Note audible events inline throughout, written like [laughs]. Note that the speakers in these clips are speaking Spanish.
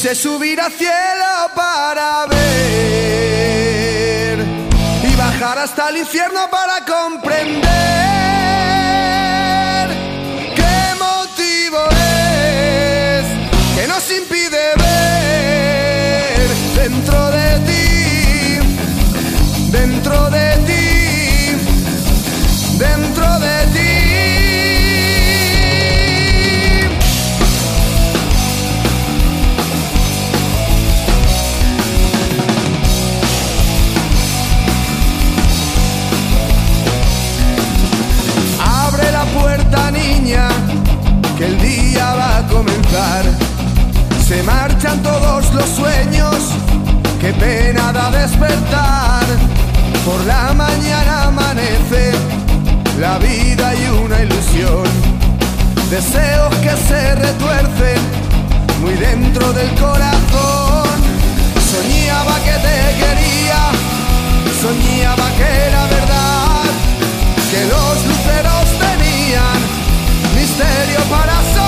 Quise subir al cielo para ver y bajar hasta el infierno para comprender Se marchan todos los sueños, qué pena da despertar. Por la mañana amanece la vida y una ilusión. Deseos que se retuercen muy dentro del corazón. Soñaba que te quería, soñaba que era verdad que los luceros tenían misterio para soñar.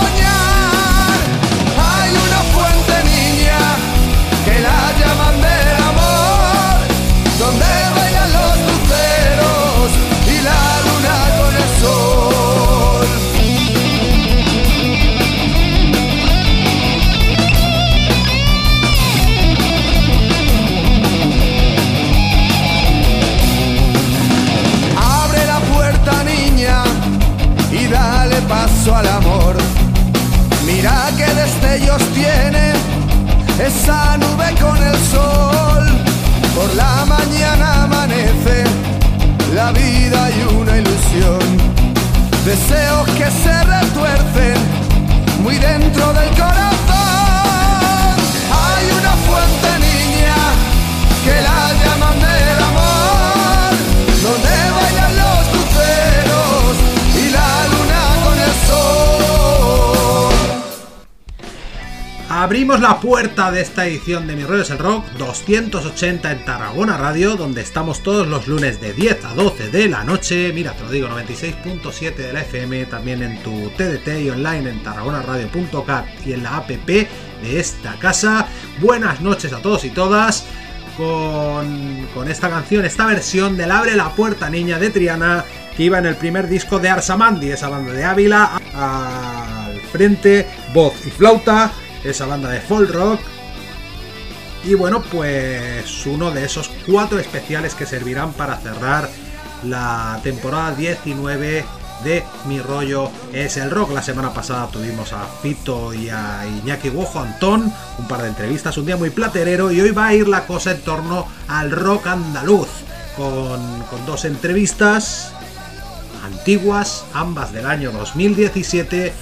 Destellos tiene esa nube con el sol. Por la mañana amanece la vida y una ilusión. Deseos que se retuercen muy dentro del corazón. Hay una fuente, niña, que la Abrimos la puerta de esta edición de Mi Rollo es el Rock 280 en Tarragona Radio, donde estamos todos los lunes de 10 a 12 de la noche. Mira, te lo digo, 96.7 de la FM, también en tu TDT y online en tarragonaradio.cat y en la app de esta casa. Buenas noches a todos y todas. Con, con esta canción, esta versión del Abre la Puerta Niña de Triana, que iba en el primer disco de Arsamandi, esa banda de Ávila, al frente, voz y flauta, esa banda de folk rock. Y bueno, pues uno de esos cuatro especiales que servirán para cerrar la temporada 19 de Mi Rollo es el Rock. La semana pasada tuvimos a Fito y a Iñaki Guojo Antón, un par de entrevistas, un día muy platerero y hoy va a ir la cosa en torno al rock andaluz, con, con dos entrevistas antiguas, ambas del año 2017,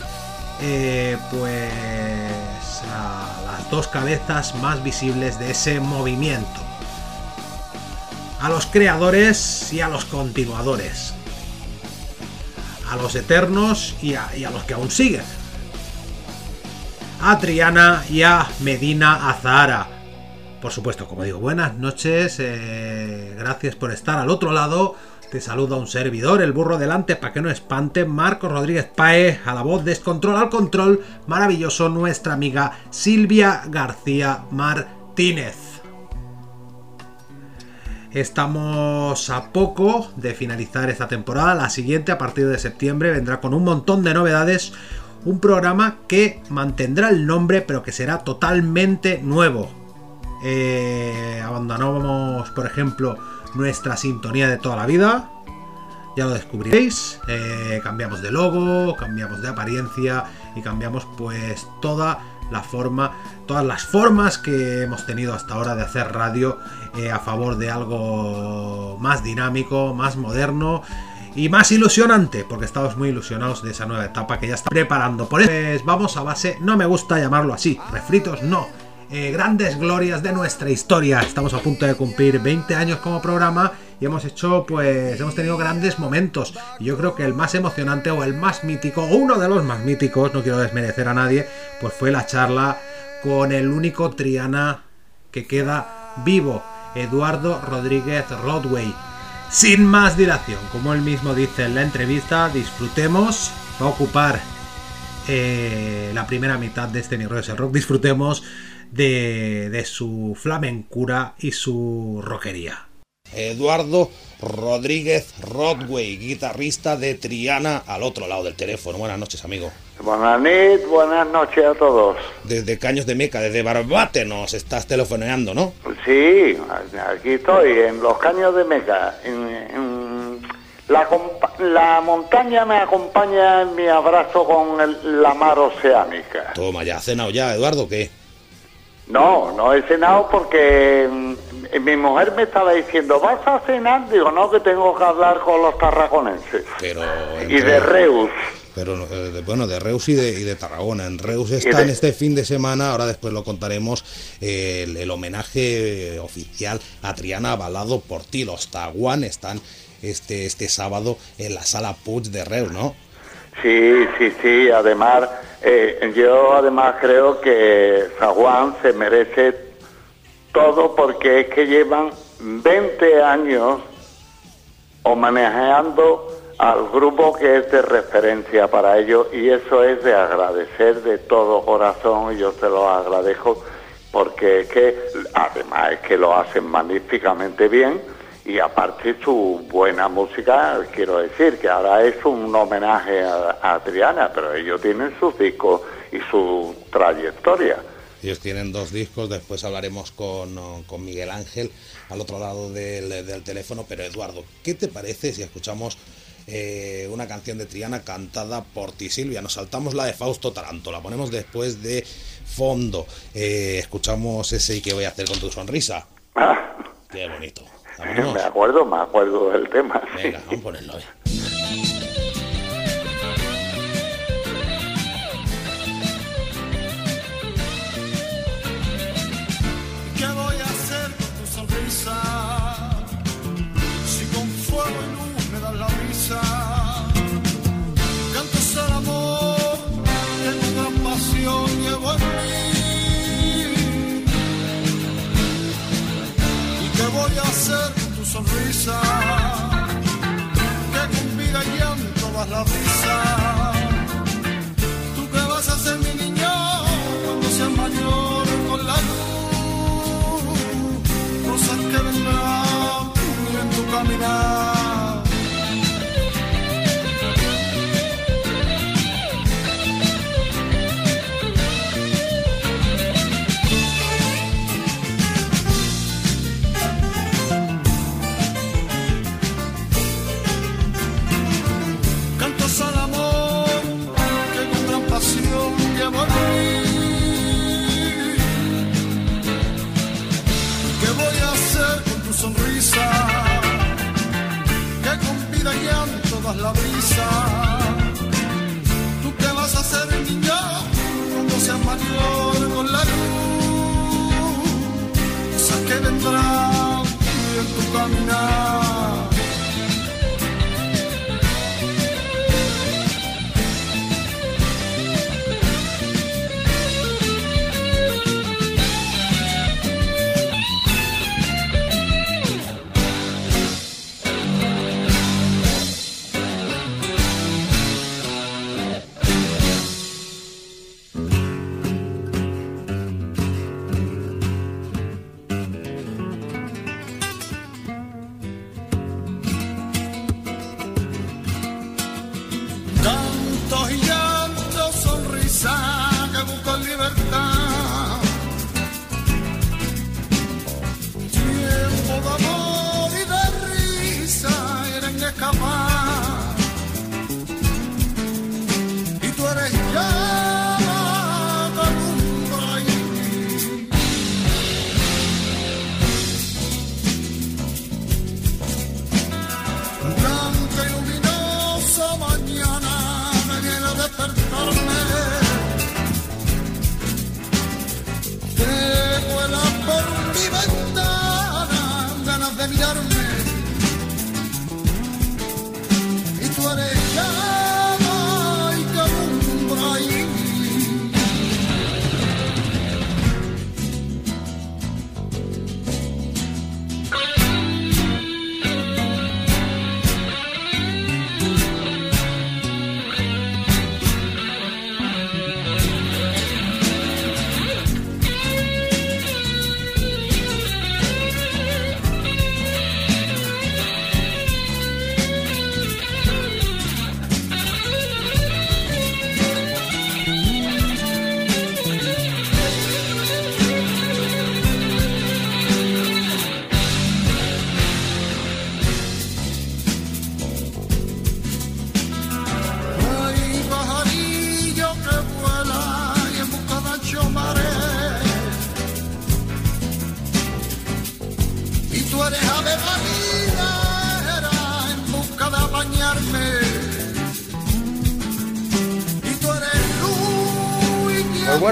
eh, pues dos cabezas más visibles de ese movimiento. A los creadores y a los continuadores. A los eternos y a, y a los que aún siguen. A Triana y a Medina Azahara. Por supuesto, como digo, buenas noches. eh, gracias por estar al otro lado. Te saluda un servidor, el burro delante para que no espante, Marcos Rodríguez Pae, a la voz descontrol al control, maravilloso nuestra amiga Silvia García Martínez. Estamos a poco de finalizar esta temporada, la siguiente a partir de septiembre vendrá con un montón de novedades, un programa que mantendrá el nombre pero que será totalmente nuevo. Eh, abandonamos, por ejemplo, nuestra sintonía de toda la vida. Ya lo descubriréis. Eh, cambiamos de logo, cambiamos de apariencia y cambiamos pues toda la forma, todas las formas que hemos tenido hasta ahora de hacer radio eh, a favor de algo más dinámico, más moderno y más ilusionante, porque estamos muy ilusionados de esa nueva etapa que ya está preparando. Por eso pues, vamos a base, no me gusta llamarlo así, refritos no, eh, grandes glorias de nuestra historia. Estamos a punto de cumplir 20 años como programa y hemos hecho, pues, hemos tenido grandes momentos. Y yo creo que el más emocionante o el más mítico, o uno de los más míticos, no quiero desmerecer a nadie, pues fue la charla con el único Triana que queda vivo, Eduardo Rodríguez Rodway. Sin más dilación, como él mismo dice en la entrevista, disfrutemos, va a ocupar eh, la primera mitad de este Rollo es el Rock, disfrutemos de, de su flamencura y su rockería. Eduardo Rodríguez Rodway, guitarrista de Triana, al otro lado del teléfono. Buenas noches, amigo. Buenas noches, buenas noches a todos. Desde Caños de Meca, desde Barbate nos estás telefoneando, ¿no? Sí, aquí estoy, en los Caños de Meca. la, la, montaña me acompaña en mi abrazo con la mar oceánica. Toma, ¿ya has cenado ya, Eduardo, qué? No, no he cenado porque mm, mi mujer me estaba diciendo, ¿vas a cenar? Digo, no, que tengo que hablar con los tarraconenses. Pero... Y de Reus. Pero eh, bueno, de Reus y de, Tarragona. En Reus están este fin de semana, ahora después lo contaremos, el, homenaje oficial a Triana avalado por ti. Los Taguán están este, este sábado en la sala Puig de Reus, ¿no? Sí, sí, sí. Además, eh, yo además creo que San Juan se merece todo porque es que llevan 20 años homenajeando al grupo que es de referencia para ellos y eso es de agradecer de todo corazón y yo te lo agradezco porque es que además es que lo hacen magníficamente bien y aparte su buena música, quiero decir que ahora es un homenaje a, Adriana, pero ellos tienen sus discos y su trayectoria. Ellos tienen dos discos, después hablaremos con, Miguel Ángel al otro lado del, teléfono, pero Eduardo, ¿qué te parece si escuchamos eh, una canción de Triana cantada por ti, Silvia? Nos saltamos la de Fausto Taranto, la ponemos después de fondo. Eh, escuchamos ese y qué voy a hacer con tu sonrisa. Ah. Qué bonito. [laughs] Me acuerdo, me acuerdo del tema. Venga, vamos a ponerlo. ¿Qué voy a hacer con tu sonrisa? Si con fuego y luz me das la risa. Cantas el amor tu gran pasión llevo en mí. ¿Y qué voy a hacer? Sonrisa,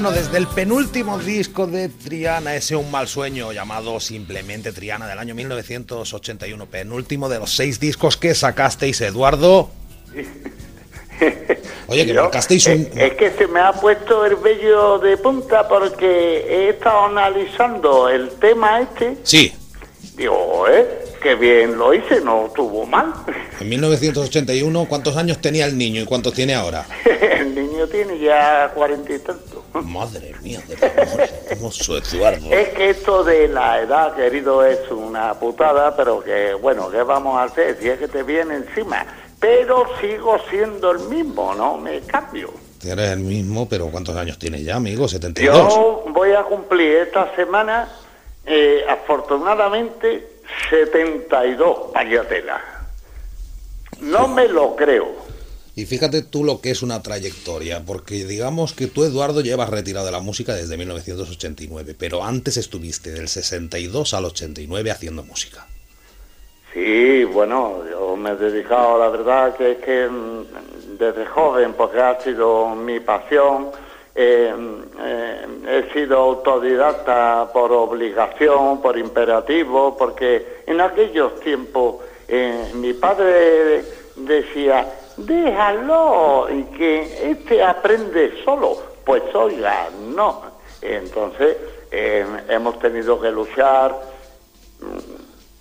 bueno, desde el penúltimo disco de Triana, ese Un Mal Sueño, llamado simplemente Triana del año 1981, penúltimo de los seis discos que sacasteis, Eduardo. [laughs] Oye, que Yo- marcasteis un... es, que se me ha puesto el vello de punta porque he estado analizando el tema este. Sí, Digo, ¿eh? Qué bien lo hice, no estuvo mal. en 1981, ¿cuántos años tenía el niño y cuántos tiene ahora? [laughs] el niño tiene ya cuarenta y tanto. Madre mía, de amor, hermoso Eduardo. Es que esto de la edad, querido, es una putada, pero que, bueno, ¿qué vamos a hacer? Si es que te viene encima. Pero sigo siendo el mismo, no me cambio. Eres el mismo, pero ¿cuántos años tiene ya, amigo? 72. Yo voy a cumplir esta semana, eh, afortunadamente, 72, vaya tela. No me lo creo. Y fíjate tú lo que es una trayectoria, porque digamos que tú, Eduardo, llevas retirado de la música desde 1989, pero antes estuviste del 62 al 89 haciendo música. Sí, bueno, yo me he dedicado, la verdad que es que mm, desde joven, porque ha sido mi pasión, eh, eh, he sido autodidacta por obligación, por imperativo, porque en aquellos tiempos eh, mi padre decía, déjalo y que este aprende solo. Pues oiga, no. Entonces eh, hemos tenido que luchar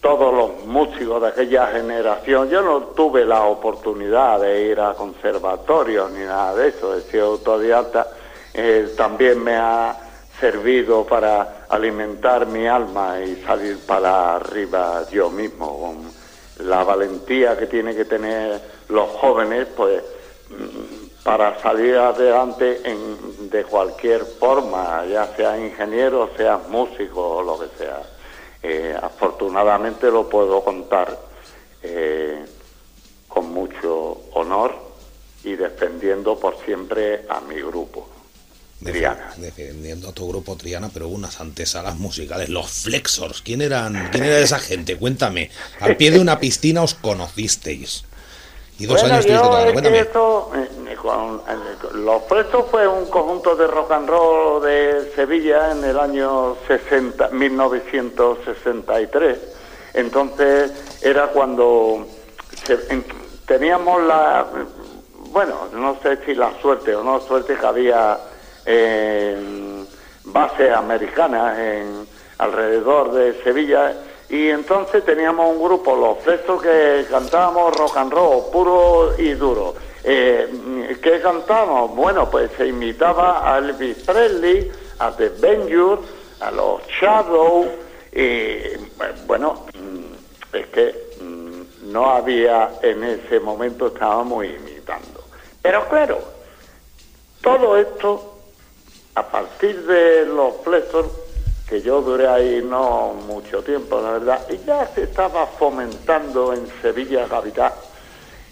todos los músicos de aquella generación. Yo no tuve la oportunidad de ir a conservatorios ni nada de eso, he sido autodidacta. Eh, también me ha servido para alimentar mi alma y salir para arriba yo mismo, con la valentía que tienen que tener los jóvenes, pues mm, para salir adelante de cualquier forma, ya sea ingeniero, sea músico o lo que sea. Eh, afortunadamente lo puedo contar eh, con mucho honor y defendiendo por siempre a mi grupo, Triana. Defendiendo a tu grupo Triana, pero unas antesalas musicales, los Flexors. ¿Quién eran? ¿Quién era esa gente? Cuéntame. Al pie de una piscina os conocisteis. Y dos Bueno, años yo que Cuéntame. esto, eh, con- eh, Los Prestos fue un conjunto de rock and roll de Sevilla en el año 60, 1963. Entonces era cuando se- en- teníamos la, bueno, no sé si la suerte o no suerte que había eh, bases americanas en, alrededor de Sevilla y entonces teníamos un grupo, los Frestos, que cantábamos rock and roll puro y duro. Eh, ¿Qué cantábamos? Bueno, pues se imitaba a Elvis Presley, a The Benjur, a los Shadows, y bueno, es que mm, no había en ese momento, estábamos imitando. Pero claro, todo esto, a partir de los Flexors, que yo duré ahí no mucho tiempo, la verdad, y ya se estaba fomentando en Sevilla capital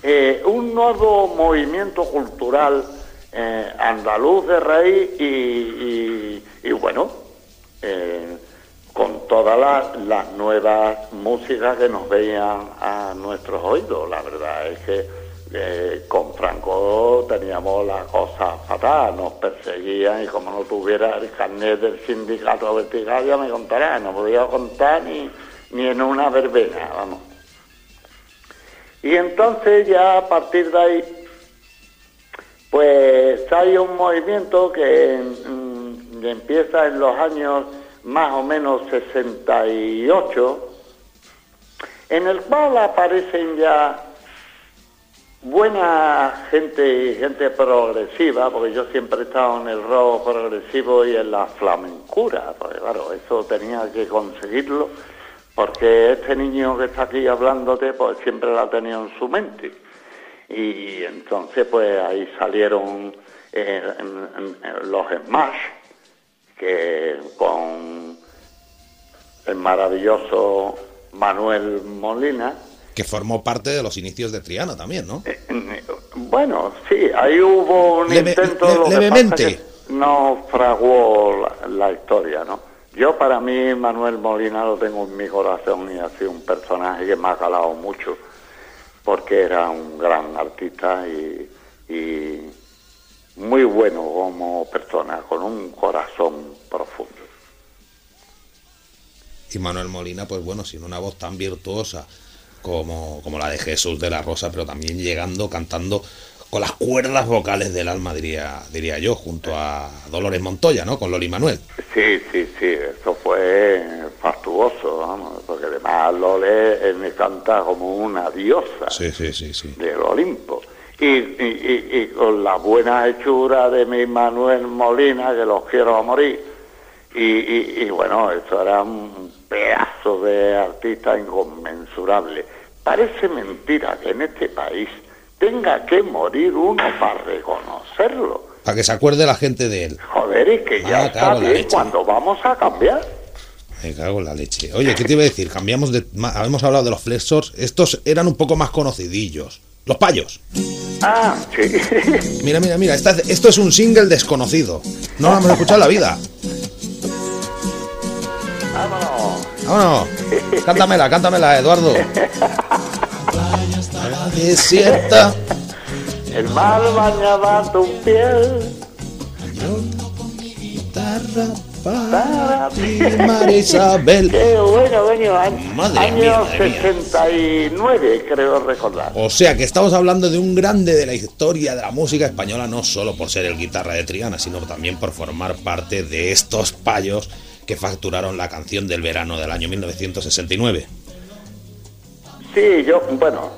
eh, un nuevo movimiento cultural eh, andaluz de raíz y bueno, eh, con todas las, las nuevas músicas que nos veían a nuestros oídos. La verdad es que eh, con Franco teníamos la cosa fatal, nos perseguían y como no tuviera el carnet del sindicato vertical ya me contará, no podía contar ni, ni en una verbena, vamos. Y entonces ya a partir de ahí, pues hay un movimiento que mm, empieza en los años más o menos 68, en el cual aparecen ya buena gente y gente progresiva, porque yo siempre he estado en el rock progresivo y en la flamencura, porque claro, eso tenía que conseguirlo, porque este niño que está aquí hablándote, pues siempre la tenido en su mente. Y entonces, pues ahí salieron eh, los Smash, que con el maravilloso Manuel Molina, Que formó parte de los inicios de Triana también, ¿no? Eh, Bueno, sí, ahí hubo un Leve- intento, le- lo que pasa levemente. que no fraguó la, la historia, ¿no? Yo para mí Manuel Molina lo tengo en mi corazón y ha sido un personaje que me ha calado mucho porque era un gran artista y, y, muy bueno como persona, con un corazón profundo. Y Manuel Molina, pues bueno, sin una voz tan virtuosa como, como la de Jesús de la Rosa, pero también llegando, cantando con las cuerdas vocales del alma, diría, diría yo, junto a Dolores Montoya, ¿no? Con Loli Manuel. Sí, sí, sí, eso fue fastuoso, vamos, porque además Lole él me canta como una diosa Sí, sí, sí, sí. del Olimpo. Y, y- y- y con la buena hechura de mi Manuel Molina, que los quiero a morir. Y, y- y bueno, eso era un pedazo de artista inconmensurable. Parece mentira que en este país tenga que morir uno para reconocerlo. Para que se acuerde la gente de él. Joder, y que ya Ah, está bien leche. cuando vamos a cambiar. Me cago en la leche. Oye, ¿qué te iba a decir? Cambiamos de. Habíamos hablado de los flexors. Estos eran un poco más conocidillos. Los payos. Ah, sí. [laughs] Mira, mira, mira. esta- esto es un single desconocido. No lo hemos escuchado en la vida. Vámonos. Vámonos. Cántamela, cántamela, Eduardo. La desierta. El mar bañaba tu piel. Guitarra para ti, María Isabel. Qué bueno, bueno. Año, Madre año mía. 69, creo recordar. O sea que estamos hablando de un grande de la historia de la música española, no solo por ser el guitarra de Triana, sino también por formar parte de estos payos que facturaron la canción del verano del año 1969. Sí, yo, bueno,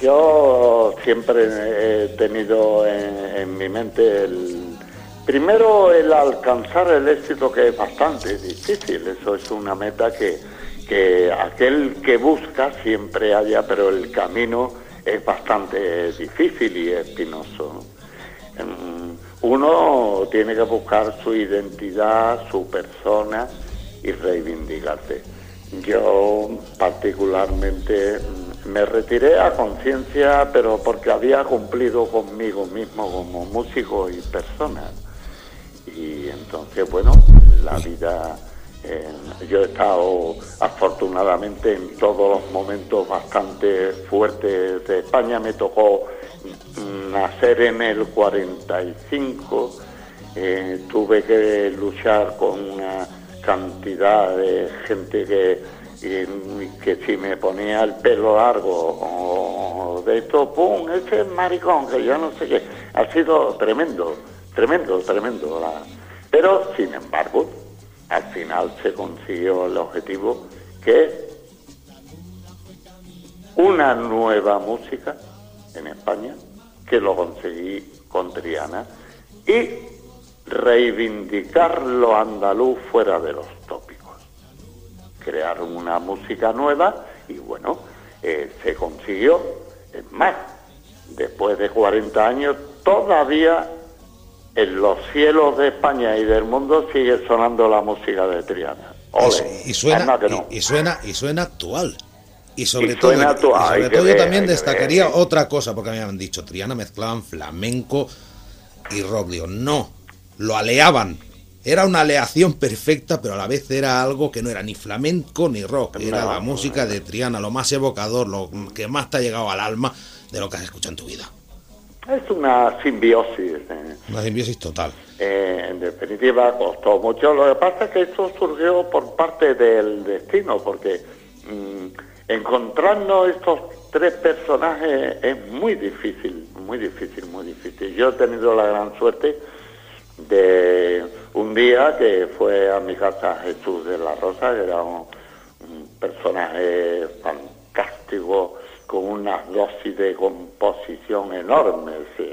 yo siempre he tenido en, mi mente el. Primero, el alcanzar el éxito, que es bastante difícil. Eso es una meta que, que aquel que busca siempre haya, pero el camino es bastante difícil y espinoso. Uno tiene que buscar su identidad, su persona y reivindicarse. Yo particularmente me retiré a conciencia, pero porque había cumplido conmigo mismo como músico y persona. Y entonces, bueno, la vida, yo he estado afortunadamente en todos los momentos bastante fuertes de España. Me tocó mm, nacer en el 45, eh, tuve que luchar con una cantidad de gente que, que si me ponía el pelo largo o de esto, ¡pum! Ese es maricón, que yo no sé qué. Ha sido tremendo, tremendo, tremendo. la- Pero, sin embargo, al final se consiguió el objetivo que es una nueva música en España, que lo conseguí con Triana, y reivindicar lo andaluz fuera de los tópicos. Crear una música nueva y bueno, eh, se consiguió. Es más, después de 40 años, todavía en los cielos de España y del mundo sigue sonando la música de Triana. Ole. Y, suena, que no. y, y suena, y suena actual. Y sobre Y todo, y sobre todo yo también destacaría ver. otra cosa, porque me habían dicho, Triana mezclaban flamenco y rock. No, lo aleaban. Era una aleación perfecta, pero a la vez era algo que no era ni flamenco ni rock. Era No, la música de Triana, lo más evocador, lo que más te ha llegado al alma de lo que has escuchado en tu vida. Es una simbiosis. eh. Una simbiosis total. Eh, en definitiva, costó mucho. Lo que pasa es que esto surgió por parte del destino, porque mm, encontrarnos estos tres personajes es muy difícil, muy difícil, muy difícil. Yo he tenido la gran suerte de un día que fue a mi casa Jesús de la Rosa, que era un, un personaje fantástico, con una dosis de composición enorme. sí.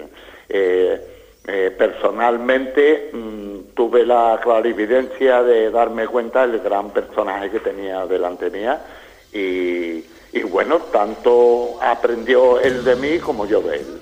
Eh, eh, personalmente mm, tuve la clarividencia de darme cuenta del gran personaje que tenía delante mía y, bueno, tanto aprendió él de mí como yo de él.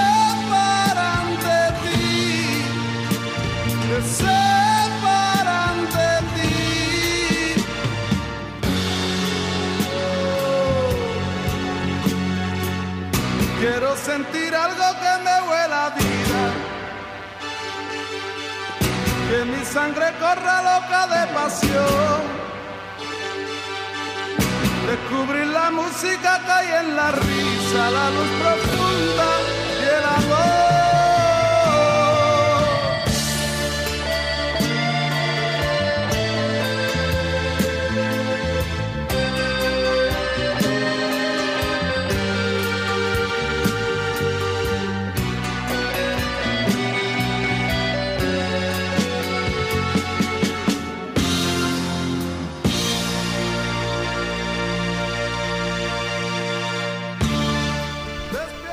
dolor. sentir algo que me huela a vida. Que mi sangre corra loca de pasión. Descubrir la música que hay en la risa, la luz profunda y el amor.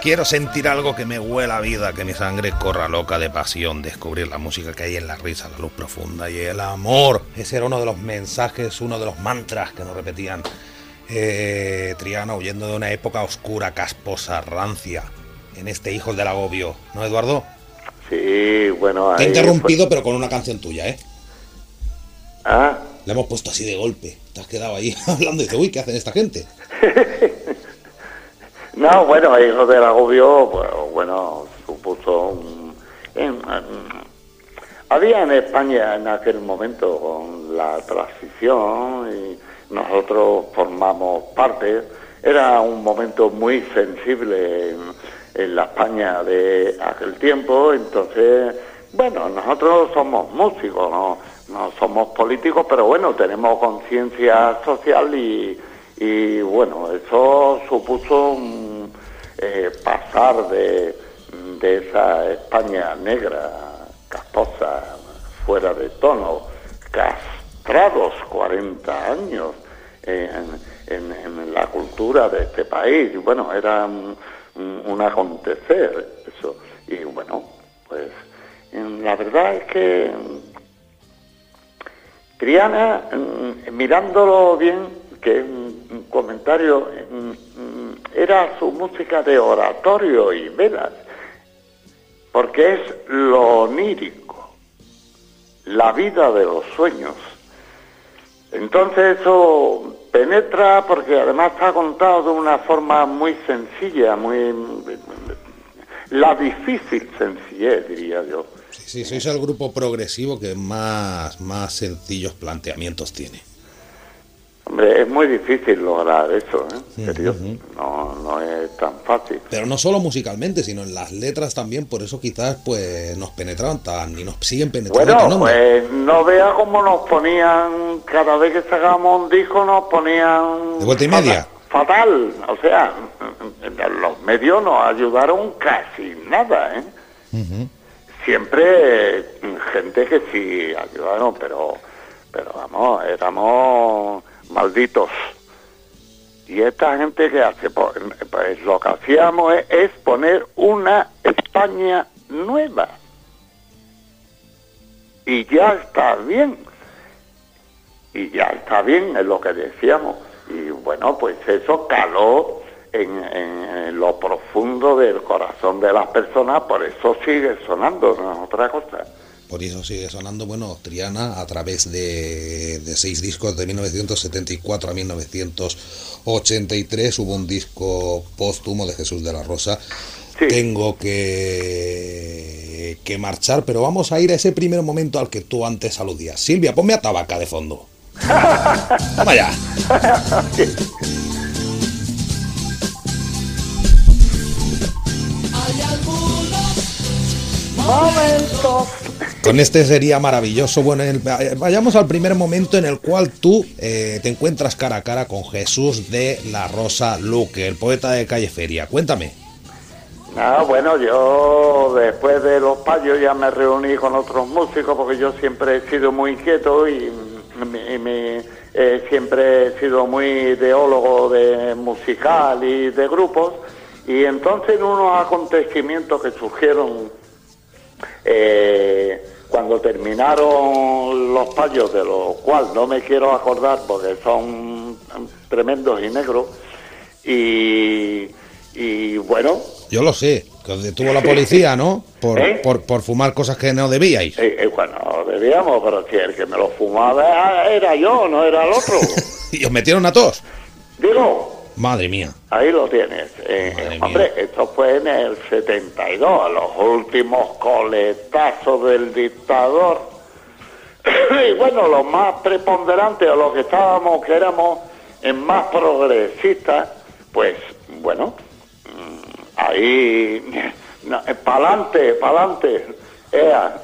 Quiero sentir algo que me huela a vida, que mi sangre corra loca de pasión, descubrir la música que hay en la risa, la luz profunda y el amor. Ese era uno de los mensajes, uno de los mantras que nos repetían eh, Triana huyendo de una época oscura, casposa, rancia, en este Hijos del Agobio, ¿no, Eduardo? Sí, bueno... Te he interrumpido, fue- pero con una canción tuya, ¿eh? Ah, Le hemos puesto así de golpe. Te has quedado ahí [laughs] hablando y dices, uy, ¿qué hacen esta gente? [laughs] No, bueno, Hijo del Agobio, pues, bueno, supuso un... en- había en España en aquel momento con la transición y nosotros formamos parte. Era un momento muy sensible en, en la España de aquel tiempo, entonces, bueno, nosotros somos músicos, no, no somos políticos, pero bueno, tenemos conciencia social y, y bueno, eso supuso eh, pasar de, de esa España negra, casposa, fuera de tono, castrados 40 años en, en- la cultura de este país. Bueno, era un, un- acontecer eso. Y bueno, pues la verdad es que Triana, mm, mirándolo bien, que comentario, mm, mm, era su música de oratorio y velas, porque es lo onírico, la vida de los sueños. Entonces eso penetra porque además está contado de una forma muy sencilla, muy... La difícil sencillez, diría yo. Sí, sí, sois el grupo progresivo que más, más sencillos planteamientos tiene. Hombre, es muy difícil lograr eso, ¿eh? Serio. no, no es tan fácil. Pero no solo musicalmente, sino en las letras también, por eso quizás pues nos penetraban tan y nos siguen penetrando Bueno, pues no vea cómo nos ponían, cada vez que sacábamos un disco nos ponían... ¿De vuelta y media? Fatal, o sea, los medios nos ayudaron casi nada, ¿eh? Siempre gente que sí ayudaron, pero, pero vamos, éramos malditos. Y esta gente que hace, pues, pues lo que hacíamos es, poner una España nueva. Y ya está bien. Y ya está bien, es lo que decíamos. Y bueno, pues eso caló en, en- en lo profundo del corazón de las personas, por eso sigue sonando, no es otra cosa. Por eso sigue sonando, bueno, Triana a través de, de seis discos de 1974 a 1983. Hubo un disco póstumo de Jesús de la Rosa. Sí. Tengo que, que marchar, pero vamos a ir a ese primer momento al que tú antes aludías. Silvia, ponme a Tabaca de fondo. [laughs] Toma ya. Momentos. Con este sería maravilloso. Bueno, el- vayamos al primer momento en el cual tú eh, te encuentras cara a cara con Jesús de la Rosa Luque, el poeta de Calle Feria. Cuéntame. No, bueno, yo después de los payos ya me reuní con otros músicos porque yo siempre he sido muy inquieto y y me- eh, siempre he sido muy ideólogo de musical y de grupos y entonces en unos acontecimientos que surgieron eh, cuando terminaron los payos, de los cuales no me quiero acordar porque son tremendos y negros, y, y bueno, Yo lo sé, que os detuvo la policía, ¿no? Por, ¿Eh? por, por fumar cosas que no debíais. eh, eh, bueno, debíamos, pero si el que me lo fumaba era yo, no era el otro. [laughs] Y os metieron a todos. Digo, Madre mía. Ahí lo tienes. Eh, hombre, esto fue en el 72, los últimos coletazos del dictador. [coughs] y bueno, los más preponderantes o los que estábamos, que éramos eh, más progresistas, pues bueno, mm, ahí, [laughs] pa'lante, pa'lante, ea.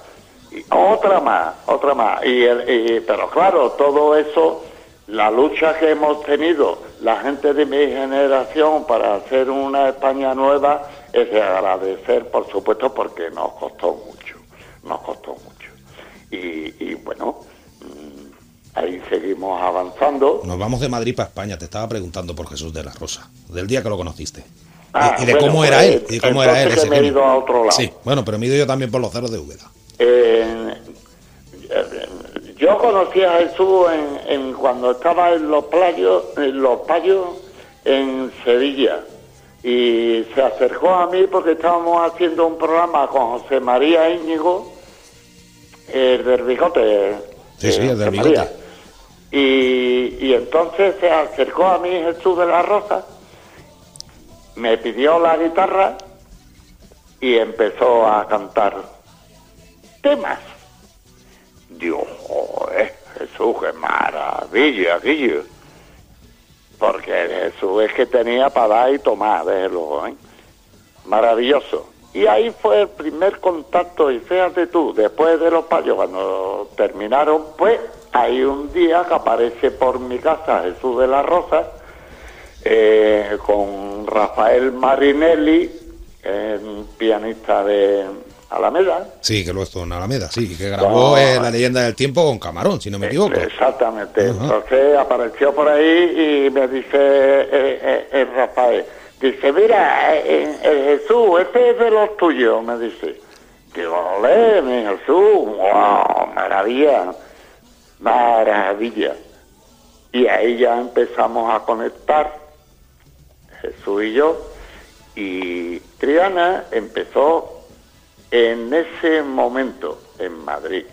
Y otra más, otra más. Y, el- y- pero claro, todo eso, la lucha que hemos tenido, la gente de mi generación para hacer una España nueva, es de agradecer, por supuesto, porque nos costó mucho, nos costó mucho. Y, y bueno, mm, ahí seguimos avanzando. Nos vamos de Madrid para España. Te estaba preguntando por Jesús de la Rosa, del día que lo conociste. Ah, y, y de bueno, cómo era pues, él. Y cómo era él ese me he ido a otro lado. Sí, bueno, pero me he ido yo también por los cerros de Úbeda. Eh, yo conocí a Jesús en, en cuando estaba en los playos, en los payos en Sevilla y se acercó a mí porque estábamos haciendo un programa con José María Íñigo, el del bigote. Sí, sí, eh, el del José bigote. María. Y, y entonces se acercó a mí Jesús de la Rosa, me pidió la guitarra y empezó a cantar temas. Dios, joder, Jesús, qué maravilla. Porque Jesús es que tenía para dar y tomar, luego, ¿eh? Maravilloso. Y ahí fue el primer contacto, y fíjate tú, después de los payos, cuando terminaron, pues hay un día que aparece por mi casa Jesús de la Rosa, eh, con Rafael Marinelli, eh, pianista de Alameda, Sí, que lo estuvo en Alameda, sí, que grabó eh, La leyenda del tiempo con Camarón, si no me equivoco. Exactamente. Ajá. Entonces apareció por ahí y me dice eh, eh, eh, Rafael, dice, mira, eh, eh, Jesús, este es de los tuyos, me dice. Digo, ole, mi Jesús, wow, maravilla, maravilla. Y ahí ya empezamos a conectar, Jesús y yo, y Triana empezó en ese momento en Madrid,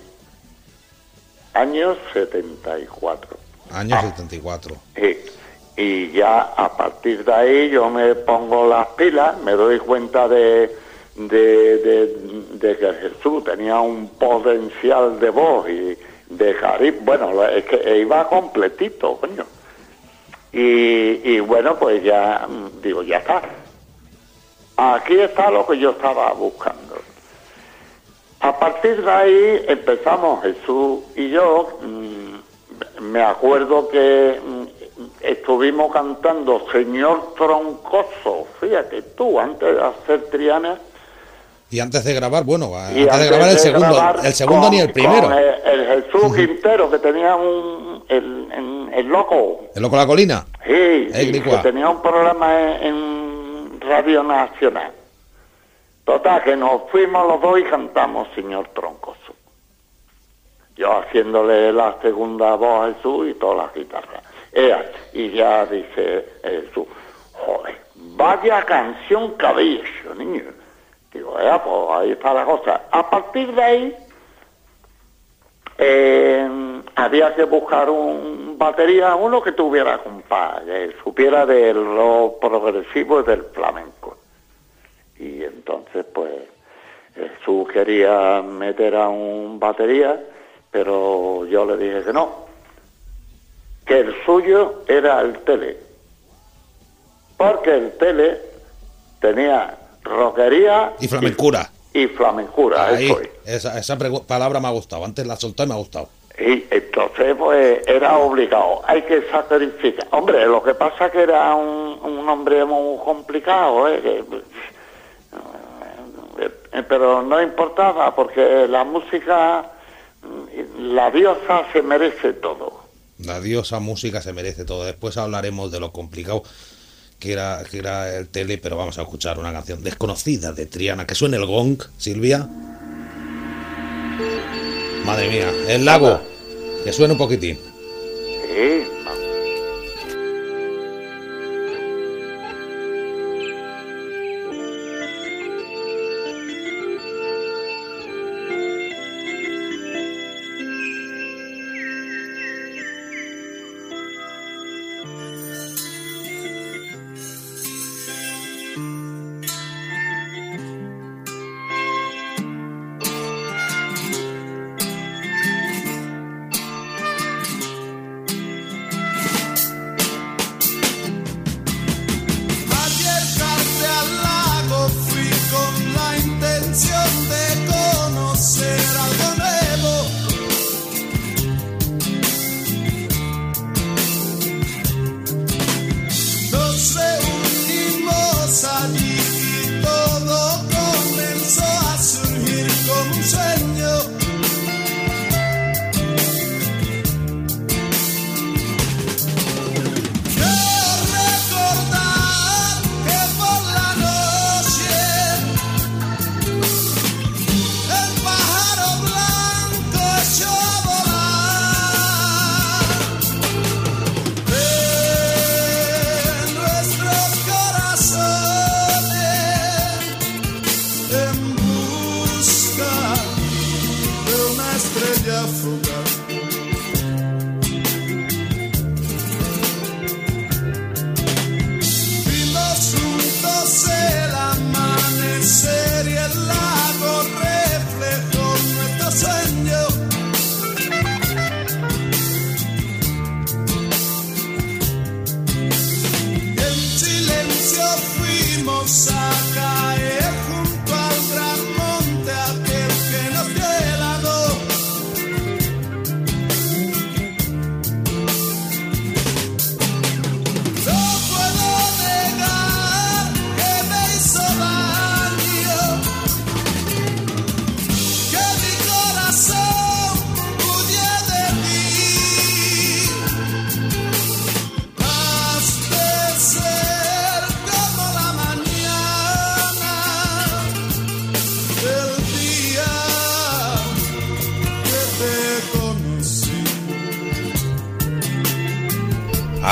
año 74. Año Ah. 74. Sí. Y ya a partir de ahí yo me pongo las pilas, me doy cuenta de, de, de- de que Jesús tenía un potencial de voz y de carisma. Bueno, es que iba completito, coño. Y, y bueno, pues ya mm, digo, ya está. Aquí está lo que yo estaba buscando. A partir de ahí empezamos Jesús y yo. mm, me acuerdo que mm, estuvimos cantando Señor Troncoso, fíjate tú, antes de hacer Triana. Y antes de grabar, bueno, antes de grabar el segundo, grabar el segundo con- ni el primero. con el, el Jesús Quintero, que tenía un. El, el loco. ¿El loco la colina? Sí, sí, que tenía un programa en, en Radio Nacional. Total, que nos fuimos los dos y cantamos Señor Troncoso. Yo haciéndole la segunda voz a Jesús y todas las guitarras. Ea, y ya dice Jesús, joder, vaya canción hecho, niño. Digo, ea, pues ahí está la cosa. A partir de ahí, eh, había que buscar un batería, uno que tuviera compás, que supiera de lo progresivo y del flamenco. Y entonces, pues, Jesús quería meter a un batería, pero yo le dije que no, que el suyo era el tele, porque el tele tenía roquería Y flamencura. y, y flamencura, Ahí, eso es. esa, esa palabra me ha gustado. Antes la soltó y me ha gustado. Y entonces, pues, era obligado. Hay que sacrificar. Hombre, lo que pasa que era un, un hombre muy complicado, ¿eh? Que, eh, pero no importaba, porque la música, mm, la diosa se merece todo. La diosa música se merece todo. Después hablaremos de lo complicado que era, que era el tele, pero vamos a escuchar una canción desconocida de Triana. Que suene el gong, Silvia. Madre mía, el lago. Que suene un poquitín. Sí,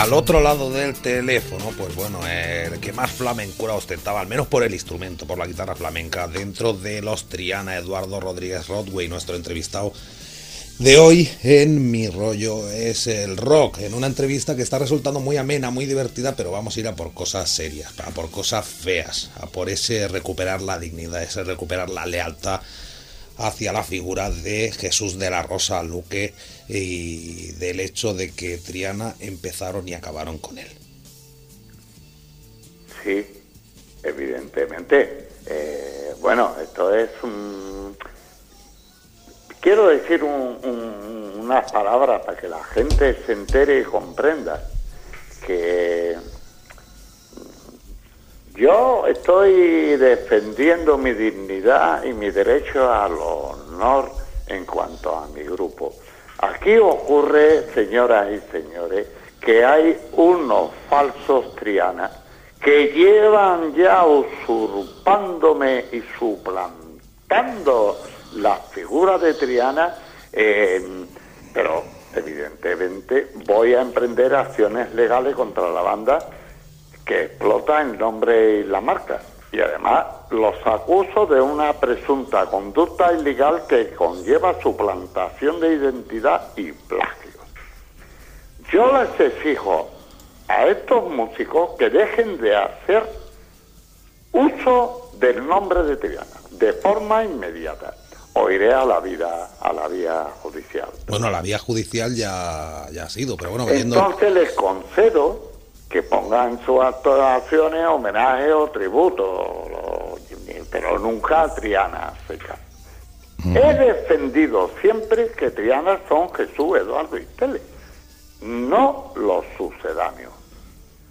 Al otro lado del teléfono, pues bueno, el que más flamencura ostentaba, al menos por el instrumento, por la guitarra flamenca, dentro de los Triana, Eduardo Rodríguez Rodway, nuestro entrevistado de hoy en Mi Rollo es el rock, en una entrevista que está resultando muy amena, muy divertida, pero vamos a ir a por cosas serias, a por cosas feas, a por ese recuperar la dignidad, ese recuperar la lealtad hacia la figura de Jesús de la Rosa Luque y del hecho de que Triana empezaron y acabaron con él. Sí, evidentemente. Eh, bueno, esto es un Quiero decir unas palabras para que la gente se entere y comprenda que yo estoy defendiendo mi dignidad y mi derecho al honor en cuanto a mi grupo. Aquí ocurre, señoras y señores, que hay unos falsos trianas que llevan ya usurpándome y suplantando la figura de Triana, pero evidentemente voy a emprender acciones legales contra la banda que explota el nombre y la marca. Y además los acuso de una presunta conducta ilegal que conlleva suplantación de identidad y plagio. Yo les exijo a estos músicos que dejen de hacer uso del nombre de Triana de forma inmediata o iré a la vida a la vía judicial. Bueno, la vía judicial ya, ya ha sido, pero bueno, Entonces les concedo que pongan sus actuaciones homenaje o tributo, pero nunca a Triana seca. He defendido siempre que Triana son Jesús, Eduardo y Tele, no los sucedáneos.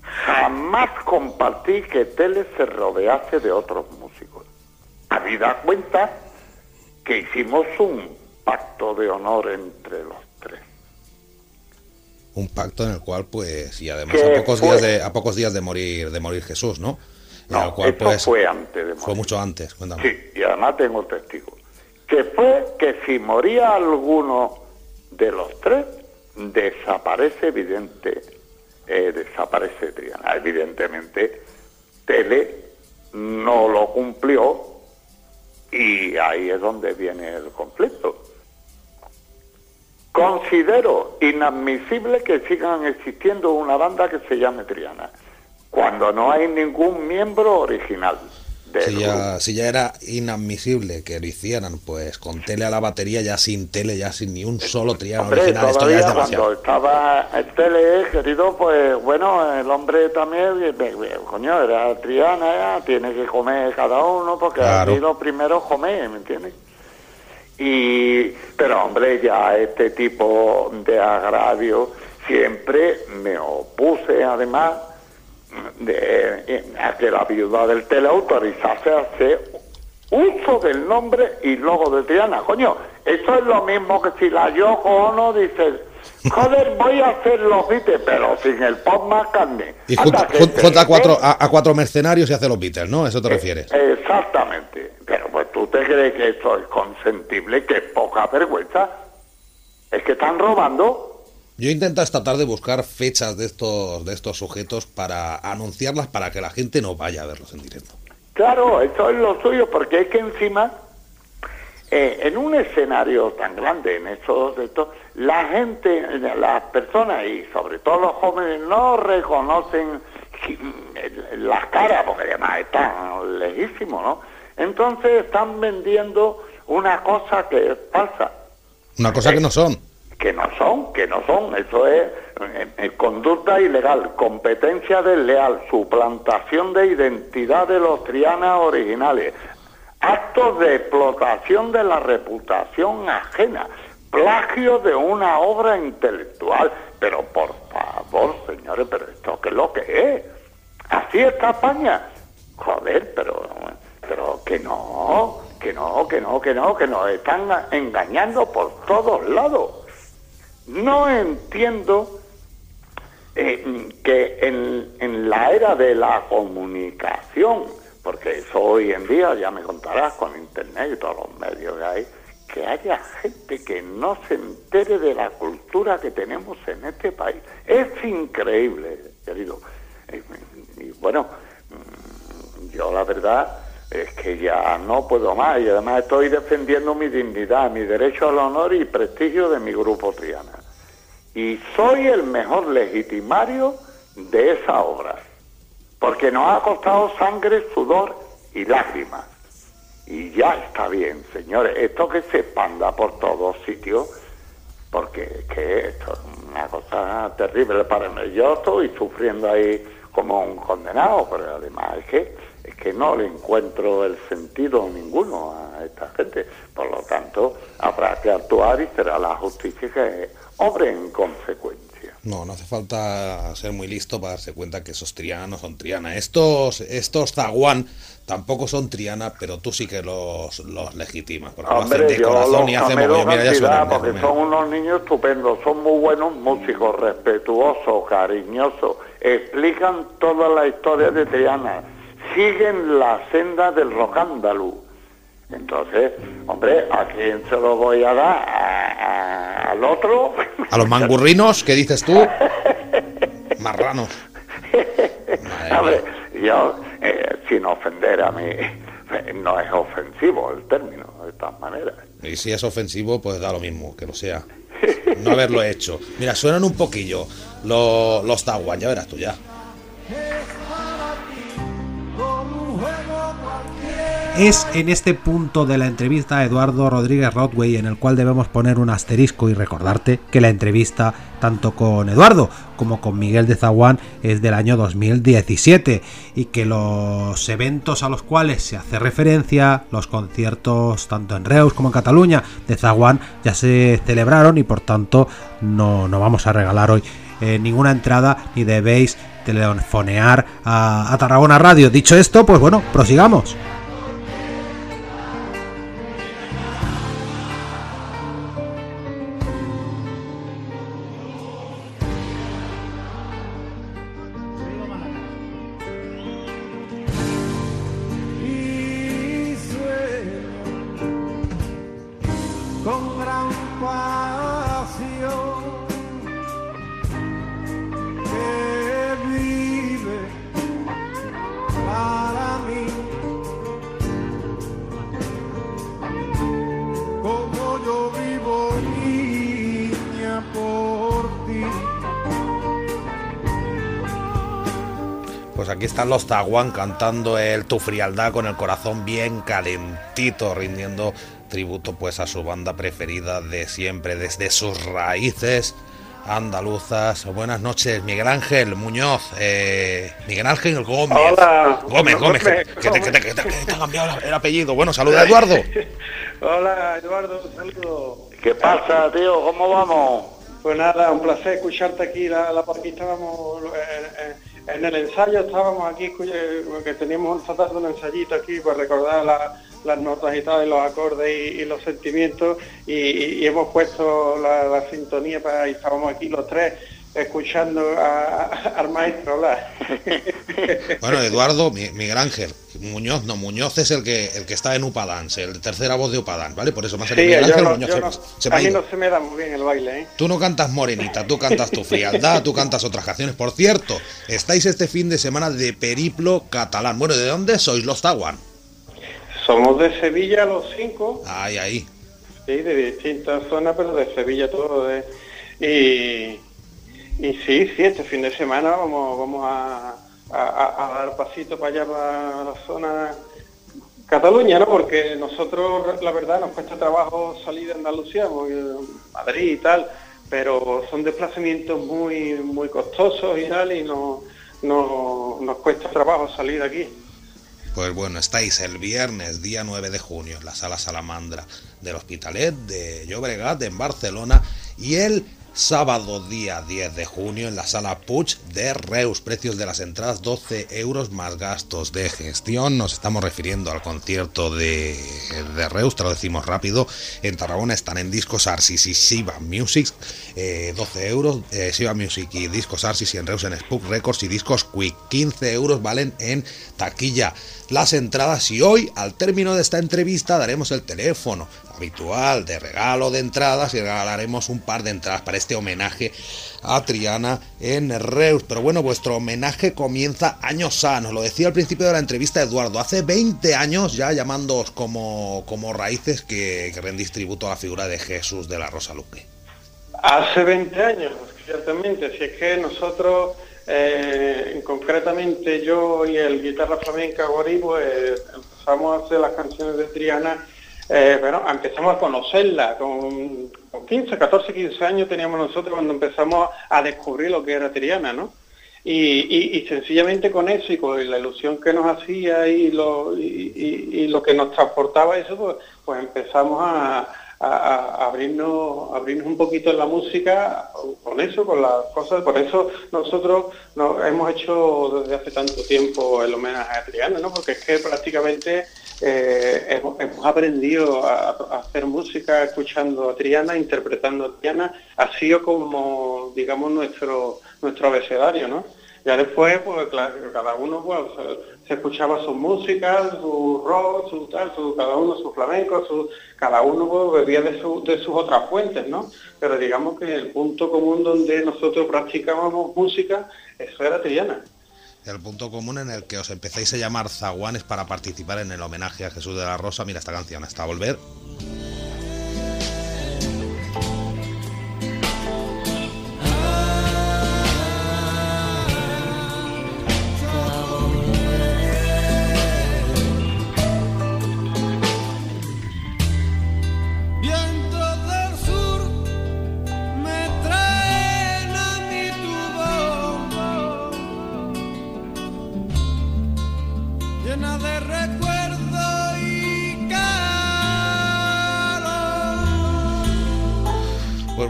Jamás compartí que Tele se rodease de otros músicos. Habida cuenta que hicimos un pacto de honor entre los. Un pacto en el cual, pues, y además a pocos, días de, a pocos días de morir, de morir Jesús, ¿no? no, cual, pues, fue antes de morir. Fue mucho antes, cuéntame. Sí, y además tengo testigos. Que fue que si moría alguno de los tres, desaparece evidente, eh, desaparece Triana. Evidentemente, Tele no lo cumplió y ahí es donde viene el conflicto. Considero inadmisible que sigan existiendo una banda que se llame Triana, cuando no hay ningún miembro original. Si ya, si ya, era inadmisible que lo hicieran, pues con tele a la batería, ya sin tele, ya sin ni un solo triano original, esto ya es demasiado. Cuando estaba el tele, querido, pues bueno, el hombre también, eh, coño, era triana, tiene que comer cada uno, porque claro. lo primero comer, ¿me entiendes? Y, pero hombre, ya este tipo de agravio siempre me opuse, además, de, a que la viuda del tele autorizase a hacer uso del nombre y logo de Triana. Coño, eso es lo mismo que si la Yoko no dice, joder, voy a hacer los Beatles, pero sin el Pop McCartney. Y junta, a, cuatro, a, cuatro mercenarios y hace los Beatles, ¿no? ¿Eso te eh, refieres? Exactamente. Pero pues tú te crees que eso es consentible, que poca vergüenza. Es que están robando yo intento esta tarde buscar fechas de estos, de estos sujetos para anunciarlas para que la gente no vaya a verlos en directo. Claro, eso es lo suyo, porque es que encima, eh, en un escenario tan grande, en estos, esto, la gente, las personas y sobre todo los jóvenes no reconocen las caras, porque además están lejísimos, ¿no? Entonces están vendiendo una cosa que es falsa. Una cosa que no son que no son, que no son, eso es eh, eh, conducta ilegal, competencia desleal, suplantación de identidad de los trianas originales, actos de explotación de la reputación ajena, plagio de una obra intelectual. Pero por favor, señores, pero esto qué es lo que es. Así está España. Joder, pero, pero que no, que no, que no, que no, que nos están engañando por todos lados. No entiendo eh, que en, la era de la comunicación, porque eso hoy en día, ya me contarás con Internet y todos los medios que hay, que haya gente que no se entere de la cultura que tenemos en este país. Es increíble, querido. Y, bueno, mm, yo la verdad es que ya no puedo más y además estoy defendiendo mi dignidad, mi derecho al honor y prestigio de mi grupo Triana. Y soy el mejor legitimario de esa obra, porque nos ha costado sangre, sudor y lágrimas. Y ya está bien, señores, esto que se expanda por todos sitios, porque que esto es una cosa terrible para mí. Yo estoy sufriendo ahí como un condenado, pero además es que es que no le encuentro el sentido ninguno a esta gente. Por lo tanto, habrá que actuar y será la justicia que obre en consecuencia. No, no hace falta ser muy listo para darse cuenta que esos Triana no son Triana. Estos, estos Zaguán tampoco son Triana, pero tú sí que los, los legitimas. Porque Hombre, yo corazón los y hacemos mira, porque son unos niños estupendos, son muy buenos músicos, respetuosos, cariñosos, explican toda la historia de Triana, siguen la senda del rocándalo entonces, hombre, ¿a quién se lo voy a dar? ¿Al otro? ¿A los mangurrinos? ¿Qué dices tú? [laughs] Marranos. [laughs] hombre, yo, eh, sin ofender a mí, no es ofensivo el término, de todas maneras. Y si es ofensivo, pues da lo mismo, que lo sea. No haberlo hecho. Mira, suenan un poquillo los, los Tawan, ya verás tú ya. Es en este punto de la entrevista a Eduardo Rodríguez Rodway en el cual debemos poner un asterisco y recordarte que la entrevista tanto con Eduardo como con Miguel de Zaguán es del año 2017 y que los eventos a los cuales se hace referencia, los conciertos tanto en Reus como en Cataluña de Zaguán ya se celebraron y por tanto no, no vamos a regalar hoy eh, ninguna entrada ni debéis telefonear a, a Tarragona Radio. Dicho esto, pues bueno, prosigamos. Los Zaguán cantando el Tu frialdad con el corazón bien calentito, rindiendo tributo pues a su banda preferida de siempre, desde sus raíces andaluzas. Buenas noches, Miguel Ángel Muñoz, eh, Miguel Ángel Gómez. Hola, Gómez, Gómez, que, te, ha cambiado el apellido. Bueno, saluda Eduardo. [laughs] Hola, Eduardo, saludo. ¿Qué pasa, tío? ¿Cómo vamos? Pues nada, un placer escucharte aquí. La, la aquí estábamos eh, eh, en el ensayo estábamos aquí, que teníamos un ensayito aquí para recordar las notas y tal, y los acordes y, los sentimientos, y, hemos puesto la, sintonía para, y estábamos aquí los tres escuchando al maestro hablar. [laughs] bueno, Eduardo, Miguel Ángel, Muñoz, no, Muñoz es el que el que está en Upadance, el tercera voz de Upadán, ¿vale? Por eso más sí, Miguel Ángel Muñoz. a mí no se me da muy bien el baile, ¿eh? Tú no cantas Morenita, tú cantas Tu Frialdad, tú cantas otras canciones. Por cierto, estáis este fin de semana de periplo catalán. Bueno, ¿de dónde sois los Tawan? Somos de Sevilla los cinco. Ay, ahí. Sí, de distintas zonas, pero de Sevilla todo. De... Y y sí, sí, este fin de semana vamos, vamos a, dar pasito para allá, para la zona Cataluña, ¿no? Porque nosotros, la verdad, nos cuesta trabajo salir de Andalucía, Madrid y tal, pero son desplazamientos muy muy costosos y tal, y no, nos cuesta trabajo salir de aquí. Pues bueno, estáis el viernes, día 9 de junio, en la sala Salamandra del Hospitalet de Llobregat, en Barcelona, y el sábado día 10 de junio en la sala Puig de Reus. Precios de las entradas 12 euros más gastos de gestión. Nos estamos refiriendo al concierto de, Reus, te lo decimos rápido. En Tarragona están en discos Arsis y Siva Music, 12 eh, euros. Eh, Siva Music y discos Arsis y en Reus en Spook Records y discos Quick. 15 euros valen en taquilla las entradas y hoy al término de esta entrevista daremos el teléfono habitual de regalo de entradas y regalaremos un par de entradas para este homenaje a Triana en Reus. Pero bueno, vuestro homenaje comienza años A, nos lo decía al principio de la entrevista Eduardo, hace 20 años ya llamándoos como, como raíces que, que rendís tributo a la figura de Jesús de la Rosa Luque. Hace 20 años, ciertamente, si es que nosotros eh, concretamente yo y el guitarra flamenca Gori, pues empezamos a hacer las canciones de Triana, eh, bueno, empezamos a conocerla, con, 15, 14, 15 años teníamos nosotros cuando empezamos a descubrir lo que era Triana, ¿no? Y, sencillamente con eso y con la ilusión que nos hacía y lo, y, lo que nos transportaba eso, pues, pues empezamos a, a, abrirnos, abrirnos un poquito en la música con eso, con las cosas. Por eso nosotros nos hemos hecho desde hace tanto tiempo el homenaje a Triana, ¿no? porque es que prácticamente eh, hemos, aprendido a, hacer música escuchando a Triana, interpretando a Triana, ha sido como, digamos, nuestro, nuestro abecedario, ¿no? Ya después, pues cada uno pues, se escuchaba su música, su rock, su tal, su, cada uno su flamenco, su, cada uno pues, bebía de, de sus otras fuentes, ¿no? Pero digamos que el punto común donde nosotros practicábamos música, eso era Triana. El punto común en el que os empezáis a llamar zaguanes para participar en el homenaje a Jesús de la Rosa. Mira esta canción, hasta volver.